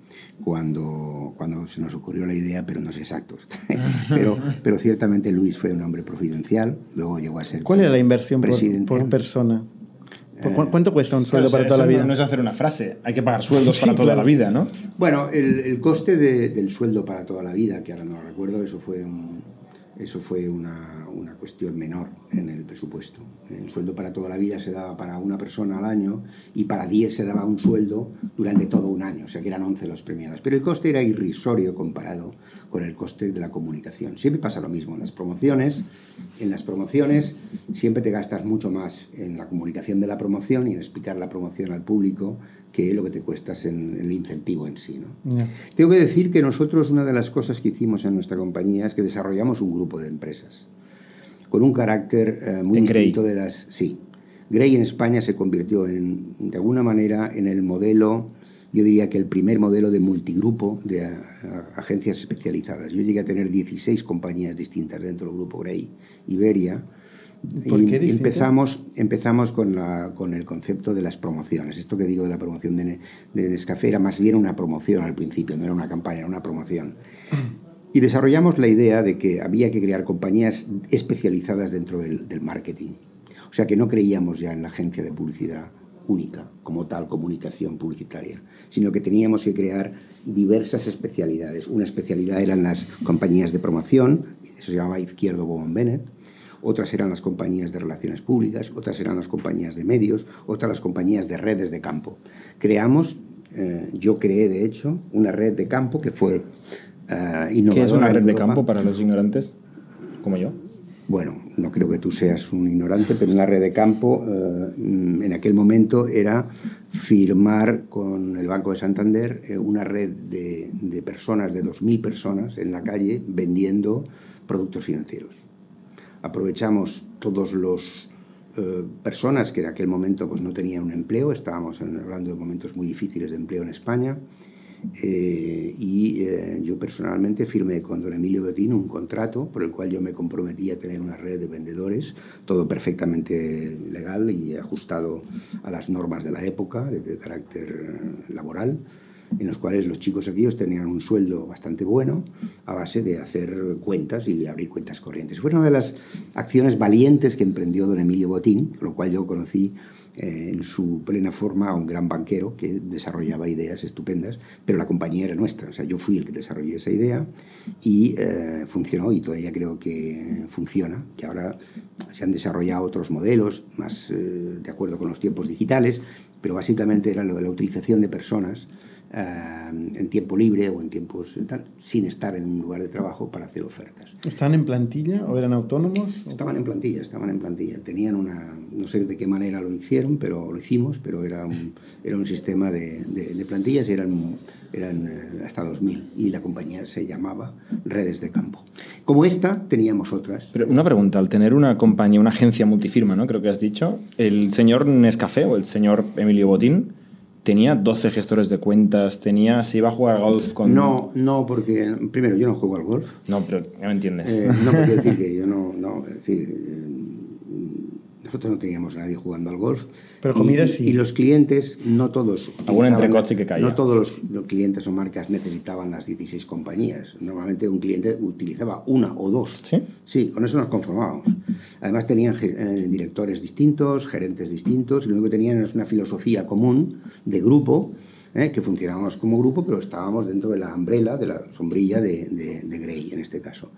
cuando, cuando se nos ocurrió la idea, pero no es exacto. pero, pero ciertamente Luis fue un hombre providencial, luego llegó a ser ¿Cuál era la inversión por, presidente. por persona? ¿Por cu- Eh, ¿Cuánto cuesta un sueldo Claro, para toda la eso no- vida? No es hacer una frase, hay que pagar sueldos Sí, para toda claro. la vida, ¿no? Bueno, el, el coste de- del sueldo para toda la vida, que ahora no lo recuerdo, eso fue, un- eso fue una, una cuestión menor en el presupuesto. El sueldo para toda la vida se daba para una persona al año y para 10 se daba un sueldo durante todo un año, o sea que eran 11 los premiados. Pero el coste era irrisorio comparado con el coste de la comunicación. Siempre pasa lo mismo en las promociones. En las promociones siempre te gastas mucho más en la comunicación de la promoción y en explicar la promoción al público que lo que te cuestas en, en el incentivo en sí. ¿no? Ya. Tengo que decir que nosotros una de las cosas que hicimos en nuestra compañía es que desarrollamos un grupo de empresas con un carácter eh, muy En Grey. distinto de las... Sí. Grey en España se convirtió en, de alguna manera en el modelo, yo diría que el primer modelo de multigrupo de a- a- agencias especializadas. Yo llegué a tener 16 compañías distintas dentro del grupo Grey, Iberia. ¿Por y qué distintas? empezamos, empezamos con, la, con el concepto de las promociones. Esto que digo de la promoción de, de Nescafé era más bien una promoción al principio, no era una campaña, era una promoción. Y desarrollamos la idea de que había que crear compañías especializadas dentro del, del marketing. O sea que no creíamos ya en la agencia de publicidad única, como tal, comunicación publicitaria, sino que teníamos que crear diversas especialidades. Una especialidad eran las compañías de promoción, eso se llamaba Izquierdo Bowman Bennett, otras eran las compañías de relaciones públicas, otras eran las compañías de medios, otras las compañías de redes de campo. Creamos, eh, yo creé de hecho, una red de campo que fue eh, innovadora. ¿Qué es una red de campo para los ignorantes? Como yo. Bueno, no creo que tú seas un ignorante, pero una red de campo eh, en aquel momento era firmar con el Banco de Santander eh, una red de, de personas, de 2.000 personas en la calle vendiendo productos financieros. Aprovechamos todos los eh, personas que en aquel momento pues, no tenían un empleo, estábamos hablando de momentos muy difíciles de empleo en España, Eh, y eh, yo personalmente firmé con don Emilio Betín un contrato por el cual yo me comprometí a tener una red de vendedores, todo perfectamente legal y ajustado a las normas de la época, de, carácter laboral, en los cuales los chicos aquellos tenían un sueldo bastante bueno a base de hacer cuentas y abrir cuentas corrientes. Fue una de las acciones valientes que emprendió don Emilio Botín, lo cual yo conocí eh, en su plena forma a un gran banquero que desarrollaba ideas estupendas, pero la compañía era nuestra, o sea, yo fui el que desarrollé esa idea y eh, funcionó y todavía creo que funciona, que ahora se han desarrollado otros modelos más eh, de acuerdo con los tiempos digitales, pero básicamente era lo de la utilización de personas en tiempo libre o en tiempos tal, sin estar en un lugar de trabajo para hacer ofertas. ¿Estaban en plantilla o eran autónomos? Estaban en plantilla, estaban en plantilla. Tenían una, no sé de qué manera lo hicieron, pero lo hicimos, pero era un, era un sistema de, de, plantillas y eran, eran eh, hasta 2000 y la compañía se llamaba Redes de Campo. Como esta, teníamos otras. Pero una pregunta, al tener una compañía, una agencia multifirma, ¿no? Creo que has dicho, el señor Nescafé o el señor Emilio Botín tenía 12 gestores de cuentas, tenía, se iba a jugar golf con... No, no, porque primero yo no juego al golf. No, pero ya me entiendes. Eh, no, porque decir que yo no, no, es decir, nosotros no teníamos a nadie jugando al golf. Pero comida y, sí. Y los clientes, no todos. Algún entrecot sí que caía. No todos los, clientes o marcas necesitaban las 16 compañías. Normalmente un cliente utilizaba una o dos. ¿Sí? Sí, con eso nos conformábamos. Además tenían eh, directores distintos, gerentes distintos, y lo único que tenían es una filosofía común de grupo. Eh, que funcionábamos como grupo, pero estábamos dentro de la umbrella, de la sombrilla de, de, de Grey en este caso.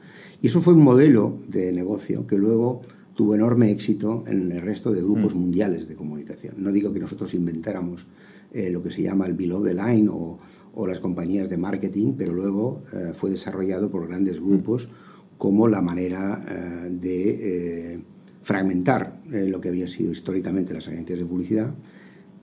Y eso fue un modelo de negocio que luego tuvo enorme éxito en el resto de grupos mm. mundiales de comunicación. No digo que nosotros inventáramos eh, lo que se llama el below the line o, o las compañías de marketing, pero luego eh, fue desarrollado por grandes mm. grupos como la manera eh, de fragmentar lo que habían sido históricamente las agencias de publicidad,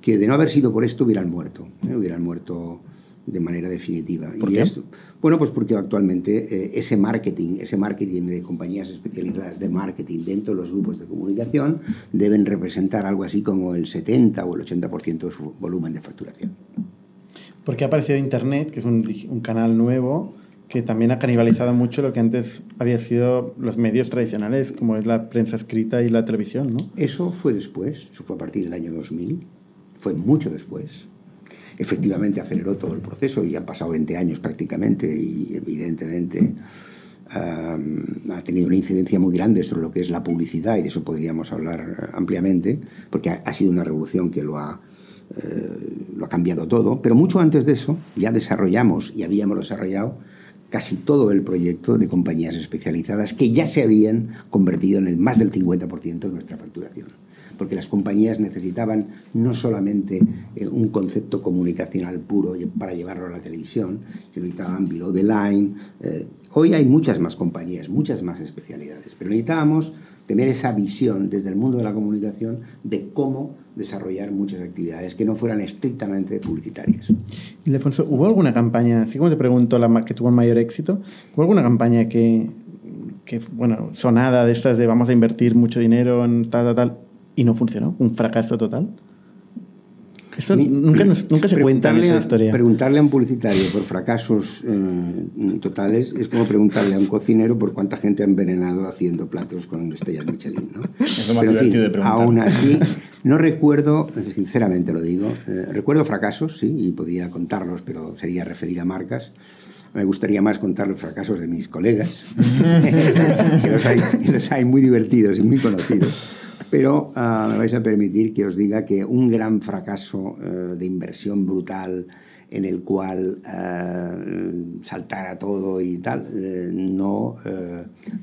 que de no haber sido por esto hubieran muerto, hubieran muerto de manera definitiva. ¿Por y qué? Esto, bueno, pues porque actualmente eh, ese marketing, ese marketing de compañías especializadas de marketing dentro de los grupos de comunicación deben representar algo así como el 70 o el 80% de su volumen de facturación. Porque ha aparecido Internet, que es un, un canal nuevo que también ha canibalizado mucho lo que antes había sido los medios tradicionales, como es la prensa escrita y la televisión, ¿no? Eso fue después, eso fue a partir del año 2000, fue mucho después efectivamente aceleró todo el proceso y han pasado 20 años prácticamente y evidentemente ha tenido una incidencia muy grande sobre lo que es la publicidad y de eso podríamos hablar ampliamente porque ha, sido una revolución que lo ha, eh, lo ha cambiado todo, pero mucho antes de eso ya desarrollamos y habíamos desarrollado casi todo el proyecto de compañías especializadas que ya se habían convertido en el más del 50% de nuestra facturación porque las compañías necesitaban no solamente eh, un concepto comunicacional puro para llevarlo a la televisión, necesitaban below the line. Eh, hoy hay muchas más compañías, muchas más especialidades, pero necesitábamos tener esa visión desde el mundo de la comunicación de cómo desarrollar muchas actividades que no fueran estrictamente publicitarias. Ildefonso, ¿hubo alguna campaña, así como te pregunto, la que tuvo el mayor éxito, ¿hubo alguna campaña que, que, bueno, sonada de estas de vamos a invertir mucho dinero en tal, tal, tal, y no funcionó, un fracaso total. Esto nunca, nunca se cuenta en esa historia. Preguntarle a un publicitario por fracasos eh, totales es como preguntarle a un cocinero por cuánta gente ha envenenado haciendo platos con estrellas Michelin. ¿no? Es lo más divertido de preguntar. Aún así, no recuerdo, sinceramente lo digo, eh, recuerdo fracasos, sí, y podía contarlos, pero sería referir a marcas. Me gustaría más contar los fracasos de mis colegas, que los hay, los hay muy divertidos y muy conocidos. Pero uh, me vais a permitir que os diga que un gran fracaso uh, de inversión brutal en el cual uh, saltara todo y tal, no,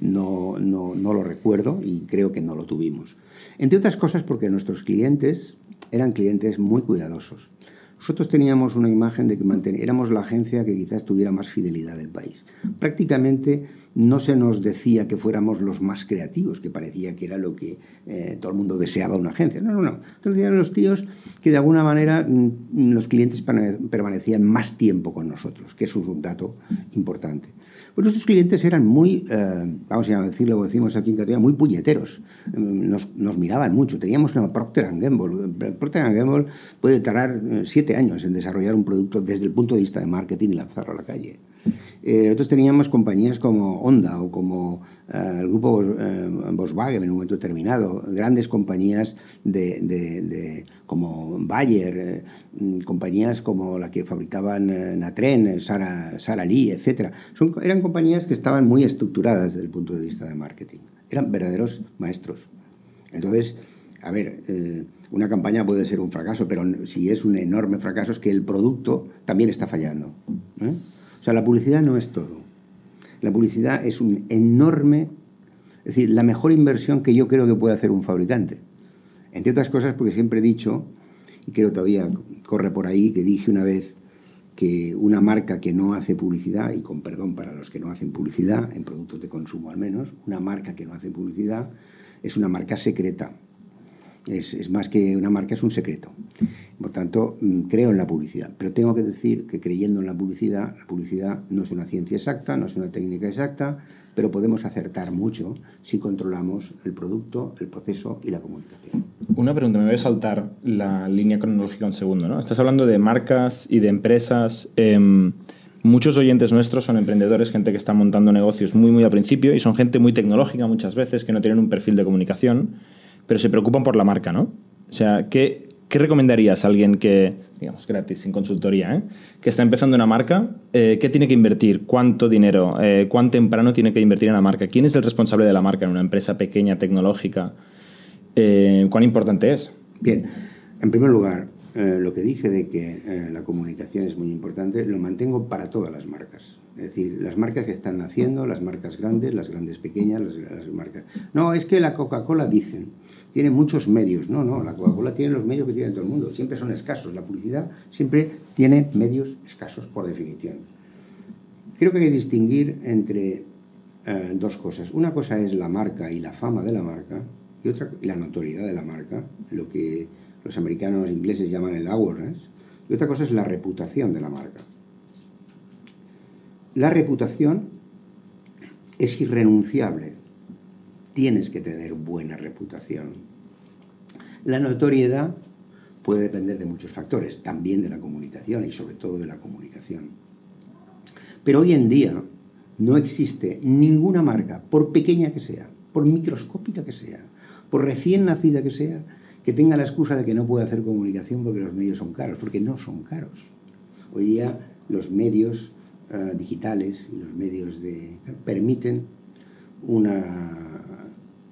no, no, no lo recuerdo y creo que no lo tuvimos. Entre otras cosas porque nuestros clientes eran clientes muy cuidadosos. Nosotros teníamos una imagen de que éramos la agencia que quizás tuviera más fidelidad del país. Prácticamente no se nos decía que fuéramos los más creativos, que parecía que era lo que eh, todo el mundo deseaba una agencia. No, no, no. Entonces eran los tíos que de alguna manera mm, los clientes permanecían más tiempo con nosotros, que es un dato importante. Pues nuestros clientes eran muy, eh, vamos a decirlo, decimos aquí en Cataluña, muy puñeteros. Mm, nos, nos, miraban mucho. Teníamos una Procter Gamble. Procter Gamble puede tardar eh, siete años en desarrollar un producto desde el punto de vista de marketing y lanzarlo a la calle. Eh, nosotros teníamos compañías como Honda o como eh, el grupo eh, Volkswagen en un momento determinado, grandes compañías de, como Bayer, compañías como la que fabricaban Natren, Sara, Sara Lee, etc. eran compañías que estaban muy estructuradas desde el punto de vista de marketing. Eran verdaderos maestros. Entonces, a ver, una campaña puede ser un fracaso, pero si es un enorme fracaso es que el producto también está fallando. O sea, la publicidad no es todo. La publicidad es un enorme, es decir, la mejor inversión que yo creo que puede hacer un fabricante. Entre otras cosas porque siempre he dicho, y creo todavía corre por ahí, que dije una vez que una marca que no hace publicidad, y con perdón para los que no hacen publicidad, en productos de consumo al menos, una marca que no hace publicidad es una marca secreta. Es, más que una marca, es un secreto. Por tanto, mm, creo en la publicidad. Pero tengo que decir que creyendo en la publicidad, la publicidad no es una ciencia exacta, no es una técnica exacta, pero podemos acertar mucho si controlamos el producto, el proceso y la comunicación. Una pregunta, me voy a saltar la línea cronológica un segundo. ¿no? Estás hablando de marcas y de empresas. Em, muchos oyentes nuestros son emprendedores, gente que está montando negocios muy, muy al principio y son gente muy tecnológica muchas veces, que no tienen un perfil de comunicación pero se preocupan por la marca, ¿no? O sea, ¿qué, qué recomendarías a alguien que, digamos, gratis, sin consultoría, ¿eh? que está empezando una marca? Eh, ¿Qué tiene que invertir? ¿Cuánto dinero? Eh, ¿Cuán temprano tiene que invertir en la marca? ¿Quién es el responsable de la marca en una empresa pequeña, tecnológica? Eh, ¿Cuán importante es? Bien, en primer lugar, lo que dije de que la comunicación es muy importante, lo mantengo para todas las marcas. Es decir, las marcas que están naciendo, las marcas grandes, las grandes pequeñas, las, marcas... No, es que la Coca-Cola dicen tiene muchos medios. No, no, la Coca-Cola tiene los medios que tiene todo el mundo. Siempre son escasos. La publicidad siempre tiene medios escasos por definición. Creo que hay que distinguir entre eh, dos cosas. Una cosa es la marca y la fama de la marca y otra la notoriedad de la marca, lo que los americanos ingleses llaman el awareness, y otra cosa es la reputación de la marca. La reputación es irrenunciable tienes que tener buena reputación. La notoriedad puede depender de muchos factores, también de la comunicación y sobre todo de la comunicación. Pero hoy en día no existe ninguna marca, por pequeña que sea, por microscópica que sea, por recién nacida que sea, que tenga la excusa de que no puede hacer comunicación porque los medios son caros, porque no son caros. Hoy día los medios eh, digitales y los medios de permiten una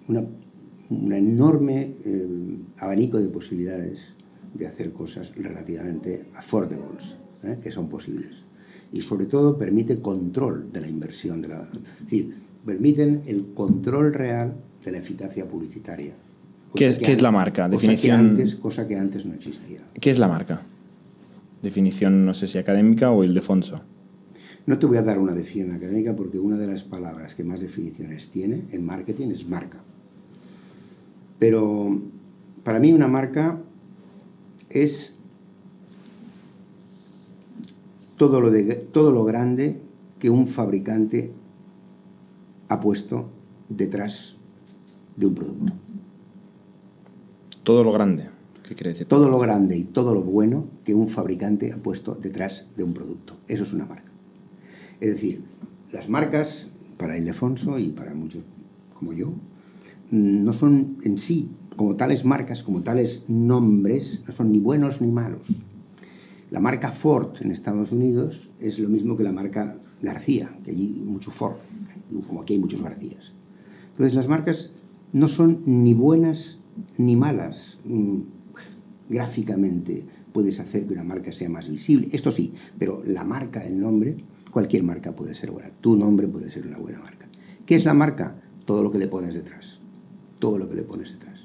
un enorme eh, abanico de posibilidades de hacer cosas relativamente affordables, ¿eh? que son posibles. Y sobre todo permite control de la inversión, de la, es decir, permiten el control real de la eficacia publicitaria. ¿Qué es, es, la marca? Definición... Cosa que, antes, cosa que antes no existía. ¿Qué es la marca? Definición, no sé si académica o ildefonso. No te voy a dar una definición académica porque una de las palabras que más definiciones tiene en marketing es marca. Pero para mí una marca es todo lo, de, todo lo grande que un fabricante ha puesto detrás de un producto. Todo lo grande. ¿Qué quiere decir? Todo lo grande y todo lo bueno que un fabricante ha puesto detrás de un producto. Eso es una marca. Es decir, las marcas, para Ildefonso y para muchos como yo, no son en sí, como tales marcas, como tales nombres, no son ni buenos ni malos. La marca Ford en Estados Unidos es lo mismo que la marca García, que allí mucho Ford, como aquí hay muchos Garcías. Entonces las marcas no son ni buenas ni malas. Mm, gráficamente puedes hacer que una marca sea más visible, esto sí, pero la marca, el nombre, cualquier marca puede ser buena. Tu nombre puede ser una buena marca. ¿Qué es la marca? Todo lo que le pones detrás todo lo que le pones detrás.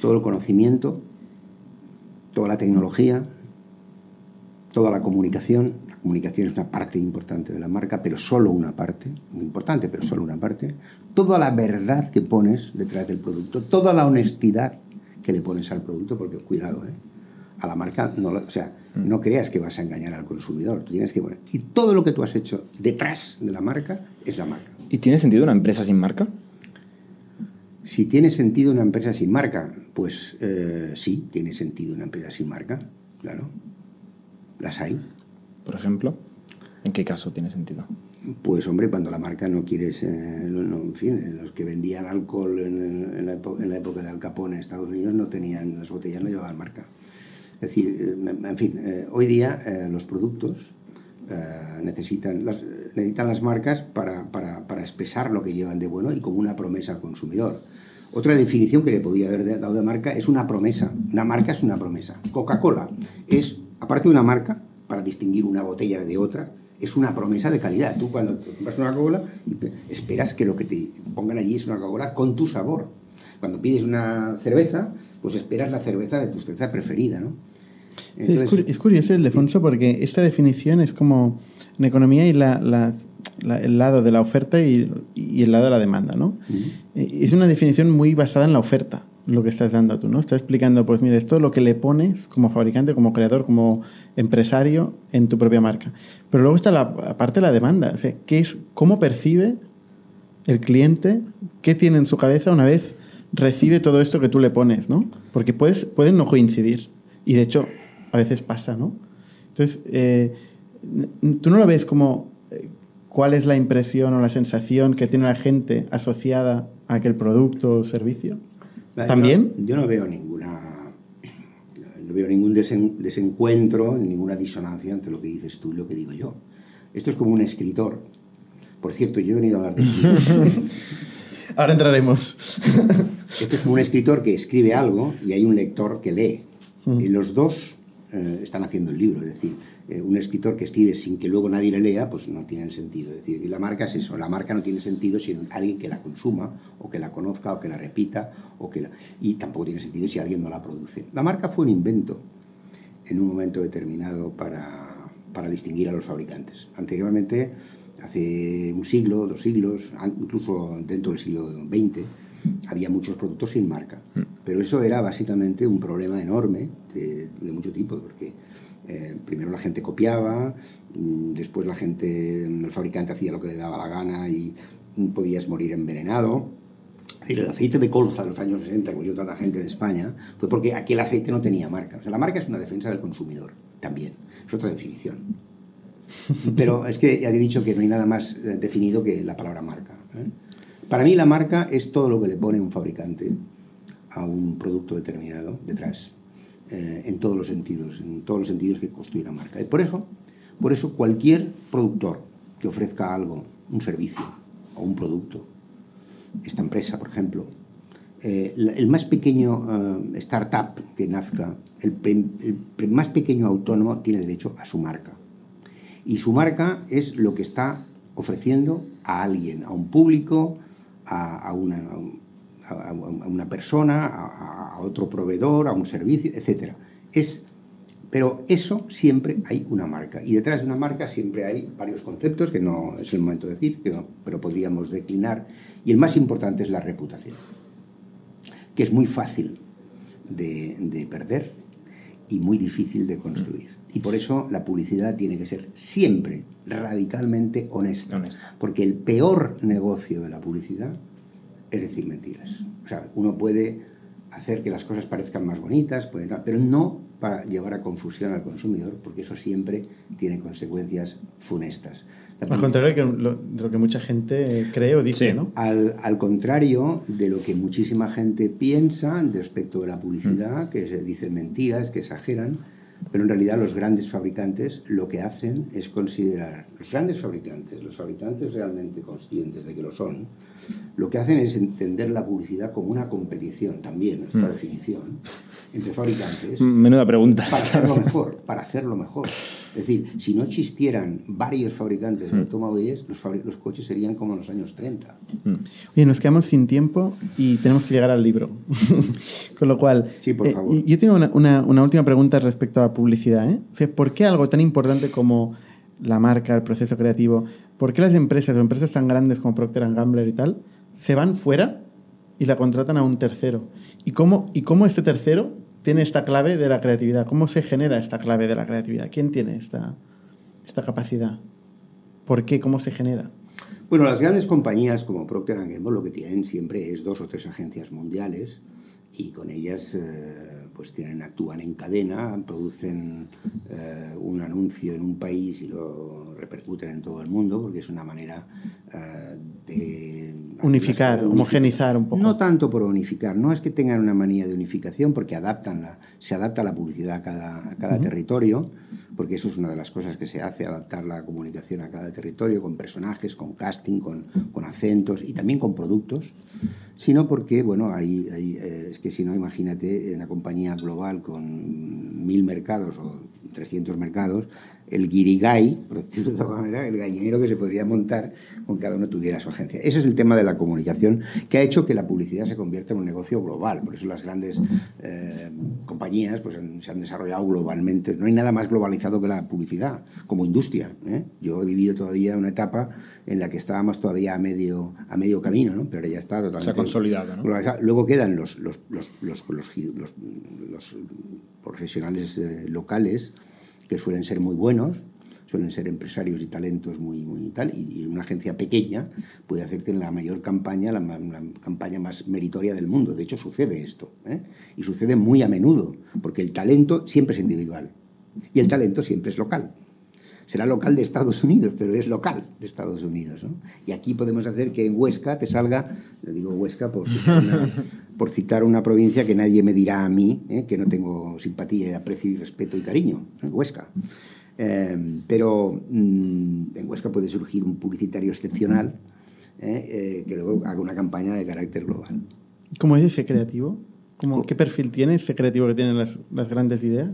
Todo el conocimiento, toda la tecnología, toda la comunicación. Comunicación es una parte importante de la marca, pero solo una parte, muy importante, pero solo una parte. Toda la verdad que pones detrás del producto, toda la honestidad que le pones al producto, porque cuidado, ¿eh? a la marca, no, o sea, no creas que vas a engañar al consumidor. Tienes que bueno, y todo lo que tú has hecho detrás de la marca es la marca. ¿Y tiene sentido una empresa sin marca? Si tiene sentido una empresa sin marca, pues eh, sí, tiene sentido una empresa sin marca, claro. Las hay. Por ejemplo, ¿en qué caso tiene sentido? Pues hombre, cuando la marca no quieres, eh, en fin, los que vendían alcohol en, la época de Al Capone en Estados Unidos no tenían, las botellas no llevaban marca. Es decir, eh, en fin, hoy día los productos necesitan, las, necesitan las marcas para, para, para, expresar lo que llevan de bueno y como una promesa al consumidor. Otra definición que le podía haber dado de marca es una promesa. Una marca es una promesa. Coca-Cola es, aparte de una marca, para distinguir una botella de otra, es una promesa de calidad. Tú cuando compras una Coca-Cola esperas que lo que te pongan allí es una Coca-Cola con tu sabor. Cuando pides una cerveza, pues esperas la cerveza de tu cerveza preferida, ¿no? es, curioso, Ildefonso, porque esta definición es como en economía y la, la el lado de la oferta y, el lado de la demanda, ¿no? Eh, es una definición muy basada en la oferta, lo que estás dando tú, ¿no? Estás explicando, pues mira, esto es lo que le pones como fabricante, como creador, como empresario en tu propia marca. Pero luego está la parte de la demanda, o sea, ¿qué es, ¿cómo percibe el cliente, qué tiene en su cabeza una vez recibe todo esto que tú le pones, ¿no? Porque puedes, pueden no coincidir. Y de hecho, a veces pasa, ¿no? Entonces, eh, tú no lo ves como cuál es la impresión o la sensación que tiene la gente asociada a aquel producto o servicio? ¿También? Yo no, veo ninguna no veo ningún desencuentro, ninguna disonancia entre lo que dices tú y lo que digo yo. Esto es como un escritor. Por cierto, yo he venido a hablar de Ahora entraremos. Esto es como un escritor que escribe algo y hay un lector que lee. Y los dos eh, están haciendo el libro. Es decir, eh, un escritor que escribe sin que luego nadie le lea, pues no tiene sentido. Es decir, y la marca es eso, la marca no tiene sentido sin alguien que la consuma, o que la conozca, o que la repita, o que y tampoco tiene sentido si alguien no la produce. La marca fue un invento en un momento determinado para, para distinguir a los fabricantes. Anteriormente, hace un siglo, dos siglos, incluso dentro del siglo XX, había muchos productos sin marca. Mm. Pero eso era básicamente un problema enorme de, mucho tipo, porque eh, primero la gente copiaba, mm, después la gente, el fabricante hacía lo que le daba la gana y podías morir envenenado. El aceite de colza de los años 60, que murió tanta gente en España, fue porque aquí el aceite no tenía marca. O sea, la marca es una defensa del consumidor, también. Es otra definición. Pero es que ya he dicho que no hay nada más eh, definido que la palabra marca. ¿eh? Para mí la marca es todo lo que le pone un fabricante a un producto determinado detrás, eh, en todos los sentidos, en todos los sentidos que construye una marca. Y por eso, por eso cualquier productor que ofrezca algo, un servicio o un producto, esta empresa, por ejemplo, eh, el más pequeño eh, startup que nazca, el, el más pequeño autónomo tiene derecho a su marca. Y su marca es lo que está ofreciendo a alguien, a un público, a, una, a, una, persona, a, otro proveedor, a un servicio, etc. Es, pero eso siempre hay una marca. Y detrás de una marca siempre hay varios conceptos, que no es el momento de decir, que pero podríamos declinar. Y el más importante es la reputación, que es muy fácil de, de perder y muy difícil de construir. Y por eso la publicidad tiene que ser siempre radicalmente honesta. Porque el peor negocio de la publicidad es decir mentiras. O sea, uno puede hacer que las cosas parezcan más bonitas, puede, pero no para llevar a confusión al consumidor, porque eso siempre tiene consecuencias funestas. Al contrario de lo, que mucha gente cree o dice, ¿no? Al, al, contrario de lo que muchísima gente piensa respecto de la publicidad, mm. que se dicen mentiras, que exageran, pero en realidad los grandes fabricantes lo que hacen es considerar, los grandes fabricantes, los fabricantes realmente conscientes de que lo son, lo que hacen es entender la publicidad como una competición también, esta mm. definición, entre fabricantes. Menuda pregunta. Para hacerlo mejor, para hacerlo mejor. Es decir, si no existieran varios fabricantes de mm. automóviles, los, los, coches serían como en los años 30. Mm. Oye, nos quedamos sin tiempo y tenemos que llegar al libro. Con lo cual, sí, por eh, favor. yo tengo una, una, una, última pregunta respecto a publicidad. ¿eh? O sea, ¿Por qué algo tan importante como la marca, el proceso creativo, ¿por qué las empresas o empresas tan grandes como Procter Gamble y tal se van fuera y la contratan a un tercero? ¿Y cómo, y cómo este tercero tiene esta clave de la creatividad? ¿Cómo se genera esta clave de la creatividad? ¿Quién tiene esta, esta capacidad? ¿Por qué? ¿Cómo se genera? Bueno, las grandes compañías como Procter Gamble lo que tienen siempre es dos o tres agencias mundiales y con ellas eh, pues tienen, actúan en cadena, producen eh, un anuncio en un país y lo repercuten en todo el mundo porque es una manera de unificar, homogenizar un poco. No tanto por unificar, no es que tengan una manía de unificación porque adaptan la, se adapta la publicidad a cada, cada territorio, porque eso es una de las cosas que se hace, adaptar la comunicación a cada territorio con personajes, con casting, con, con acentos y también con productos sino porque, bueno, hay, eh, es que si no, imagínate, en una compañía global con mil mercados o 300 mercados, el guirigay, por decirlo de alguna manera, el gallinero que se podría montar con cada uno tuviera su agencia. Ese es el tema de la comunicación que ha hecho que la publicidad se convierta en un negocio global. Por eso las grandes eh, compañías pues, se han desarrollado globalmente. No hay nada más globalizado que la publicidad como industria. ¿eh? Yo he vivido todavía una etapa en la que estábamos todavía a medio, a medio camino, ¿no? pero ya está totalmente se ha consolidado. ¿no? Luego quedan los, los, los, los profesionales eh, locales que suelen ser muy buenos, suelen ser empresarios y talentos muy, muy tal, y una agencia pequeña puede hacerte la mayor campaña, la, campaña más meritoria del mundo. De hecho, sucede esto, ¿eh? y sucede muy a menudo, porque el talento siempre es individual, y el talento siempre es local. Será local de Estados Unidos, pero es local de Estados Unidos. Y aquí podemos hacer que en Huesca te salga, le digo Huesca por por citar una provincia que nadie me dirá a mí, ¿eh? que no tengo simpatía, aprecio y respeto y cariño, ¿eh? Huesca. Eh, pero mm, en Huesca puede surgir un publicitario excepcional que luego haga una campaña de carácter global. ¿Cómo es ese creativo? ¿Cómo, ¿Qué perfil tiene ese creativo que tiene las, las grandes ideas?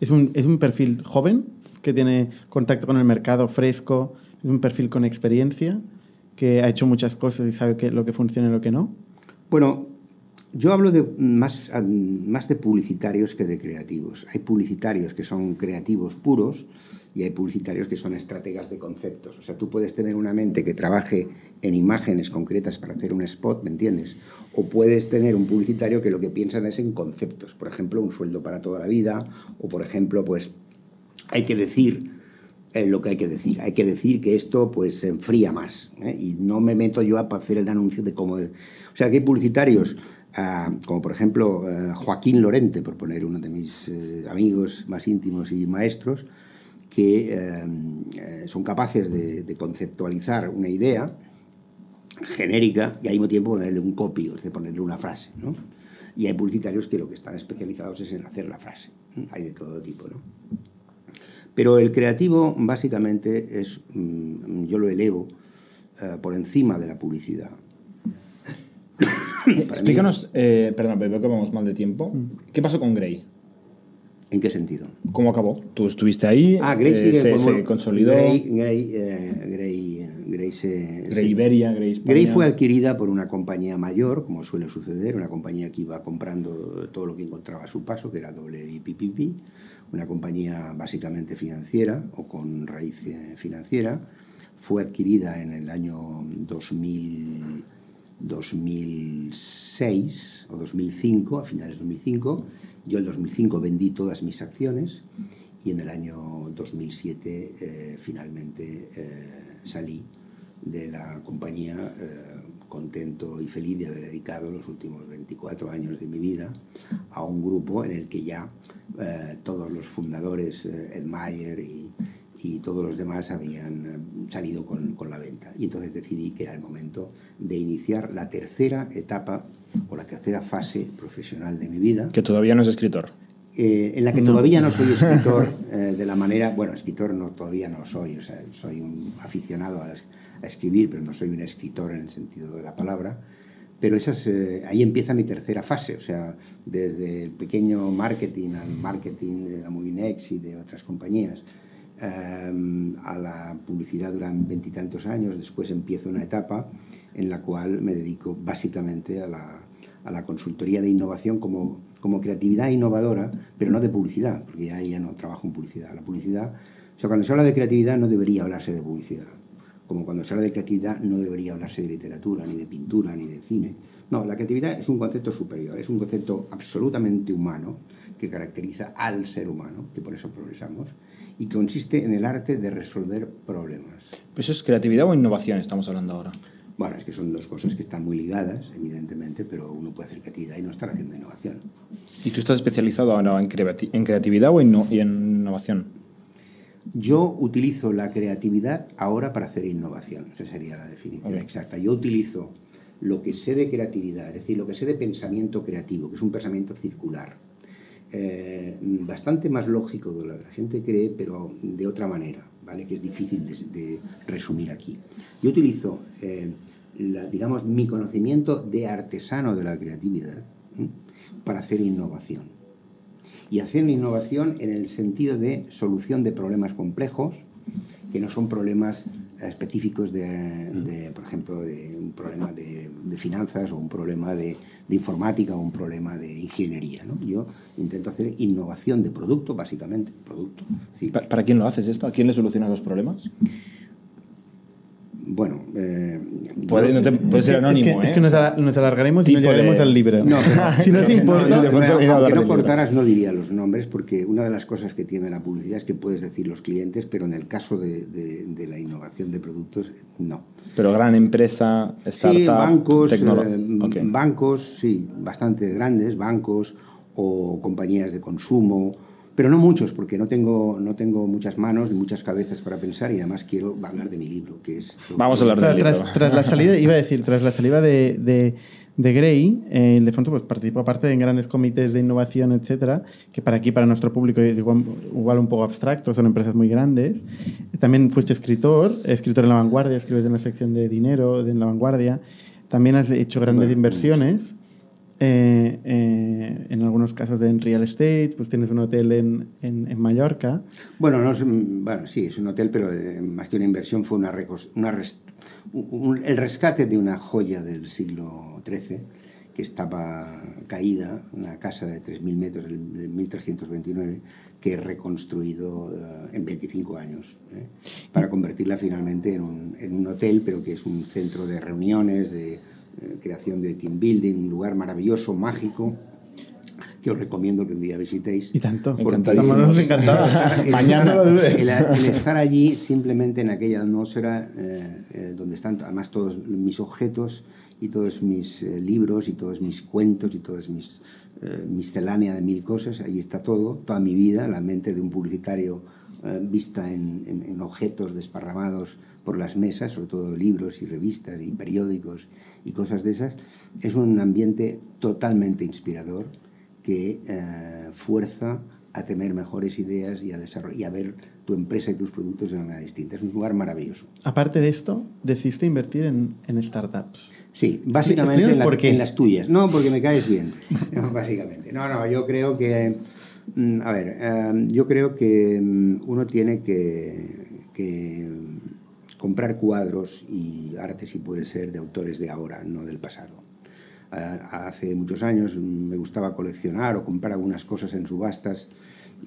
¿Es un, ¿Es un perfil joven que tiene contacto con el mercado fresco? ¿Es un perfil con experiencia que ha hecho muchas cosas y sabe que, lo que funciona y lo que no? Bueno, yo hablo de más, más de publicitarios que de creativos. Hay publicitarios que son creativos puros y hay publicitarios que son estrategas de conceptos. O sea, tú puedes tener una mente que trabaje en imágenes concretas para hacer un spot, ¿me entiendes? O puedes tener un publicitario que lo que piensan es en conceptos. Por ejemplo, un sueldo para toda la vida o, por ejemplo, pues hay que decir eh, lo que hay que decir. Hay que decir que esto pues se enfría más. ¿eh? Y no me meto yo a hacer el anuncio de cómo... O sea, que hay publicitarios como por ejemplo eh, Joaquín Lorente, por poner uno de mis eh, amigos más íntimos y maestros, que eh, son capaces de, conceptualizar una idea genérica y al mismo tiempo ponerle un copy, es decir, ponerle una frase. ¿no? Y hay publicitarios que lo que están especializados es en hacer la frase. Hay de todo tipo. ¿no? Pero el creativo básicamente es, mm, yo lo elevo por encima de la publicidad. Explícanos, eh, perdón, veo que vamos mal de tiempo. Mm. ¿Qué pasó con Grey? ¿En qué sentido? ¿Cómo acabó? Tú estuviste ahí, ah, Grey eh, se, consolidó. Grey, Grey, eh, Grey, Grey, se, Grey Iberia, Grey España. Grey fue adquirida por una compañía mayor, como suele suceder, una compañía que iba comprando todo lo que encontraba a su paso, que era WPPP, una compañía básicamente financiera o con raíz financiera. Fue adquirida en el año 2000 2006 o 2005, a finales de 2005. Yo en 2005 vendí todas mis acciones y en el año 2007 eh, finalmente eh, salí de la compañía eh, contento y feliz de haber dedicado los últimos 24 años de mi vida a un grupo en el que ya todos los fundadores, Ed Meyer y, y todos los demás habían eh, salido con, con, la venta. Y entonces decidí que era el momento de iniciar la tercera etapa o la tercera fase profesional de mi vida. Que todavía no es escritor. Eh, en la que todavía no soy escritor eh, de la manera, bueno, escritor no, todavía no soy, o sea, soy un aficionado a, a escribir, pero no soy un escritor en el sentido de la palabra. Pero esas, ahí empieza mi tercera fase, o sea, desde el pequeño marketing al marketing de la Molinex y de otras compañías, Em, a la publicidad durante veintitantos años, después empiezo una etapa en la cual me dedico básicamente a la, a la consultoría de innovación como, como, creatividad innovadora, pero no de publicidad, porque ya, ya no trabajo en publicidad. La publicidad, o sea, cuando se habla de creatividad no debería hablarse de publicidad, como cuando se habla de creatividad no debería hablarse de literatura, ni de pintura, ni de cine, No, la creatividad es un concepto superior, es un concepto absolutamente humano que caracteriza al ser humano, que por eso progresamos, y consiste en el arte de resolver problemas. ¿Eso es creatividad o innovación estamos hablando ahora? Bueno, es que son dos cosas que están muy ligadas, evidentemente, pero uno puede hacer creatividad y no estar haciendo innovación. ¿Y tú estás especializado ahora en, creatividad o en, innovación? Yo utilizo la creatividad ahora para hacer innovación. Esa sería la definición exacta. Yo utilizo lo que sé de creatividad, es decir, lo que sé de pensamiento creativo, que es un pensamiento circular, eh, bastante más lógico de lo que la gente cree, pero de otra manera, ¿vale? que es difícil de, resumir aquí. Yo utilizo, eh, digamos, mi conocimiento de artesano de la creatividad para hacer innovación. Y hacer innovación en el sentido de solución de problemas complejos, que no son problemas específicos de, por ejemplo, de un problema de, finanzas o un problema de, informática o un problema de ingeniería. ¿no? Yo intento hacer innovación de producto, básicamente, producto. ¿Para quién lo haces esto? ¿A quién le solucionas los problemas? Bueno, eh, puede, ser anónimo. Es que, nos, alargaremos y no llegaremos al libro. No, si no se importa, aunque no cortaras no diría los nombres porque una de las cosas que tiene la publicidad es que puedes decir los clientes, pero en el caso de, la innovación de productos, no. Pero gran empresa, startup, sí, bancos, eh, bancos, sí, bastante grandes, bancos o compañías de consumo pero no muchos, porque no tengo, no tengo muchas manos ni muchas cabezas para pensar y además quiero hablar de mi libro, que es... Vamos a hablar del tras, libro. Tras, la salida, iba a decir, tras la salida de, de, de Grey, eh, de fondo pues, participó aparte en grandes comités de innovación, etcétera, que para aquí, para nuestro público es igual, un poco abstracto, son empresas muy grandes. También fuiste escritor, escritor en La Vanguardia, escribes en la sección de dinero de La Vanguardia. También has hecho grandes inversiones. Eh, eh, en algunos casos en real estate, pues tienes un hotel en, en, Mallorca. Bueno, no bueno, sí, es un hotel, pero eh, más que una inversión fue una, una el rescate de una joya del siglo XIII que estaba caída, una casa de 3.000 metros de 1329, que he reconstruido en 25 años, para convertirla finalmente en un, en un hotel, pero que es un centro de reuniones, de eh, creación de team building, un lugar maravilloso, mágico, que os recomiendo que un día visitéis. Y tanto, encantados. Mañana lo dudes. El, estar allí simplemente en aquella atmósfera eh, eh, donde están además todos mis objetos y todos mis libros y todos mis cuentos y todas mis miscelánea de mil cosas, ahí está todo, toda mi vida, la mente de un publicitario vista en, en objetos desparramados por las mesas, sobre todo libros y revistas y periódicos y cosas de esas, es un ambiente totalmente inspirador que eh, fuerza a tener mejores ideas y a, y a ver tu empresa y tus productos de una manera distinta. Es un lugar maravilloso. Aparte de esto, decidiste invertir en, en startups. Sí, básicamente en, las tuyas. No, porque me caes bien. No, básicamente. No, no, yo creo que... Mm, a ver, eh, yo creo que mm, uno tiene que, que comprar cuadros y arte, si puede ser, de autores de ahora, no del pasado. Hace muchos años me gustaba coleccionar o comprar algunas cosas en subastas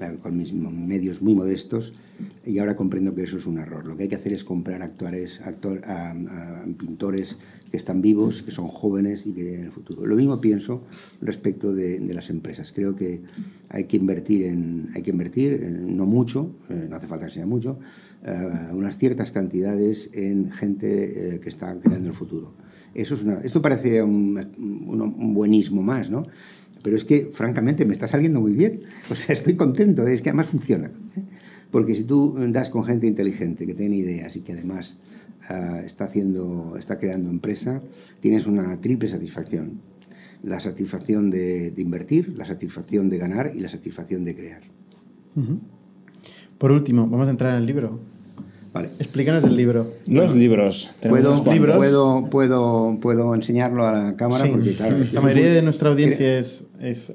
eh, con mis medios muy modestos y ahora comprendo que eso es un error. Lo que hay que hacer es comprar actores, actor, a, pintores que están vivos, que son jóvenes y que en el futuro. Lo mismo pienso respecto de, las empresas. Creo que hay que invertir, en, hay que invertir no mucho, eh, no hace falta que sea mucho, eh, unas ciertas cantidades en gente que está creando el futuro. Eso es esto parece un, un buenismo más, ¿no? Pero es que, francamente, me está saliendo muy bien. O sea, estoy contento, es que además funciona. ¿eh? Porque si tú das con gente inteligente, que tiene ideas y que además ah, está, haciendo, está creando empresa, tienes una triple satisfacción. La satisfacción de, invertir, la satisfacción de ganar y la satisfacción de crear. Por último, vamos a entrar en el libro. Vale. Explícanos el libro. Los libros. ¿Puedo, Puedo, puedo, puedo enseñarlo a la cámara porque, claro, La mayoría de nuestra audiencia es, es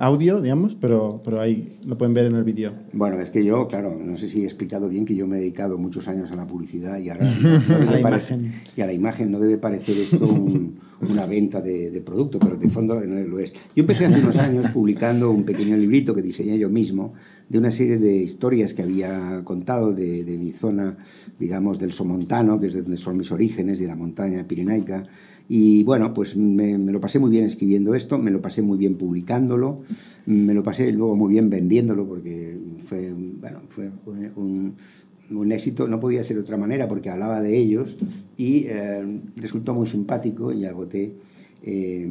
audio, digamos, pero, pero ahí lo pueden ver en el vídeo. Bueno, es que yo, claro, no sé si he explicado bien que yo me he dedicado muchos años a la publicidad y ahora a la imagen. Y a la imagen no debe parecer esto una venta de, de, producto, pero de fondo no lo es. Yo empecé hace unos años publicando un pequeño librito que diseñé yo mismo de una serie de historias que había contado de, de mi zona, digamos, del Somontano, que es donde son mis orígenes, de la montaña pirenaica, Y bueno, pues me, lo pasé muy bien escribiendo esto, me lo pasé muy bien publicándolo, me lo pasé luego muy bien vendiéndolo porque fue, bueno, fue un, un éxito, no podía ser de otra manera porque hablaba de ellos y eh, resultó muy simpático y agoté, eh,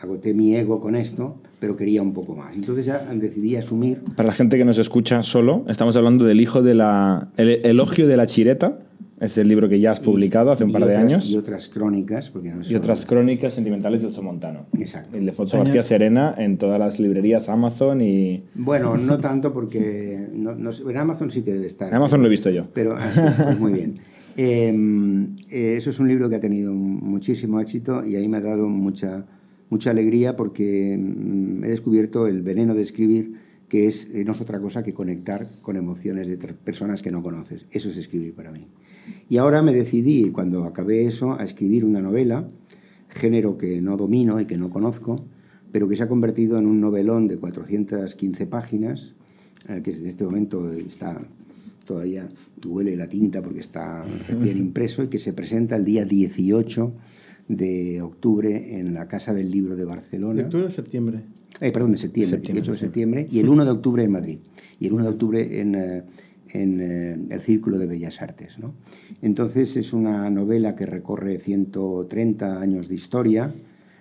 agoté mi ego con esto, pero quería un poco más. Entonces ya decidí asumir... Para la gente que nos escucha solo, estamos hablando del hijo de la... El elogio de la chireta, es el libro que ya has publicado hace un par de años. Y otras crónicas. Porque Y otras crónicas sentimentales del Somontano. Exacto. El de Fonso García Serena en todas las librerías Amazon y... Bueno, no tanto porque... No, en Amazon sí que debe estar. En Amazon lo he visto yo. Pero pues muy bien. Em, eh, eso es un libro que ha tenido muchísimo éxito y ahí me ha dado mucha, mucha alegría porque mm, he descubierto el veneno de escribir que es, eh, no es otra cosa que conectar con emociones de personas que no conoces. Eso es escribir para mí. Y ahora me decidí, cuando acabé eso, a escribir una novela, género que no domino y que no conozco, pero que se ha convertido en un novelón de 415 páginas, eh, que en este momento está todavía huele la tinta porque está bien impreso y que se presenta el día 18 de octubre en la Casa del Libro de Barcelona. ¿De octubre o septiembre? Eh, perdón, de septiembre, 18 de septiembre, y el 1 de octubre en Madrid. Y el 1 de octubre en, eh, en eh, el Círculo de Bellas Artes. ¿no? Entonces es una novela que recorre 130 años de historia,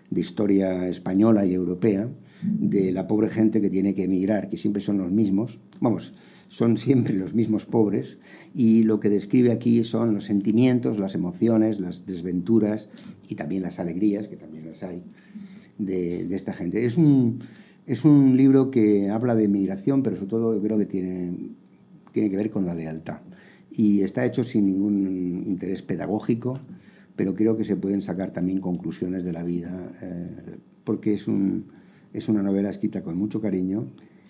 de historia española y europea, de la pobre gente que tiene que emigrar, que siempre son los mismos, vamos, son siempre los mismos pobres, y lo que describe aquí son los sentimientos, las emociones, las desventuras y también las alegrías, que también las hay, de, de esta gente. Es un, es un libro que habla de migración, pero sobre todo yo creo que tiene tiene que ver con la lealtad. Y está hecho sin ningún interés pedagógico, pero creo que se pueden sacar también conclusiones de la vida, eh, porque es, un, es una novela escrita con mucho cariño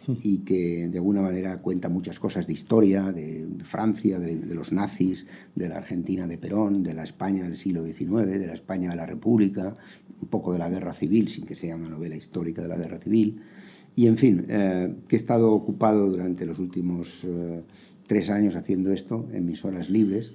y que de alguna manera cuenta muchas cosas de historia, de Francia, de, los nazis, de la Argentina de Perón, de la España del siglo XIX, de la España de la República, un poco de la guerra civil, sin que sea una novela histórica de la guerra civil. Y en fin, eh, que he estado ocupado durante los últimos eh, tres años haciendo esto en mis horas libres.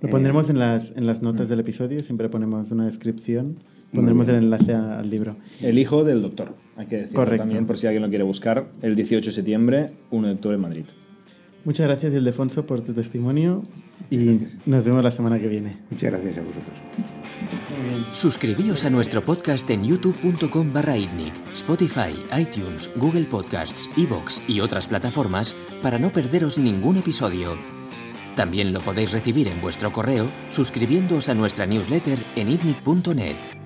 Lo pondremos en, las, en las notas del episodio, siempre ponemos una descripción. Pondremos el enlace al libro. El hijo del doctor, hay que decirlo Correcto. también por si alguien lo quiere buscar, el 18 de septiembre, 1 de octubre en Madrid. Muchas gracias, Ildefonso, por tu testimonio y nos vemos la semana que viene. Muchas gracias a vosotros. Suscribíos a nuestro podcast en youtube.com barra Spotify, iTunes, Google Podcasts, Evox y otras plataformas para no perderos ningún episodio. También lo podéis recibir en vuestro correo suscribiéndoos a nuestra newsletter en itnic.net.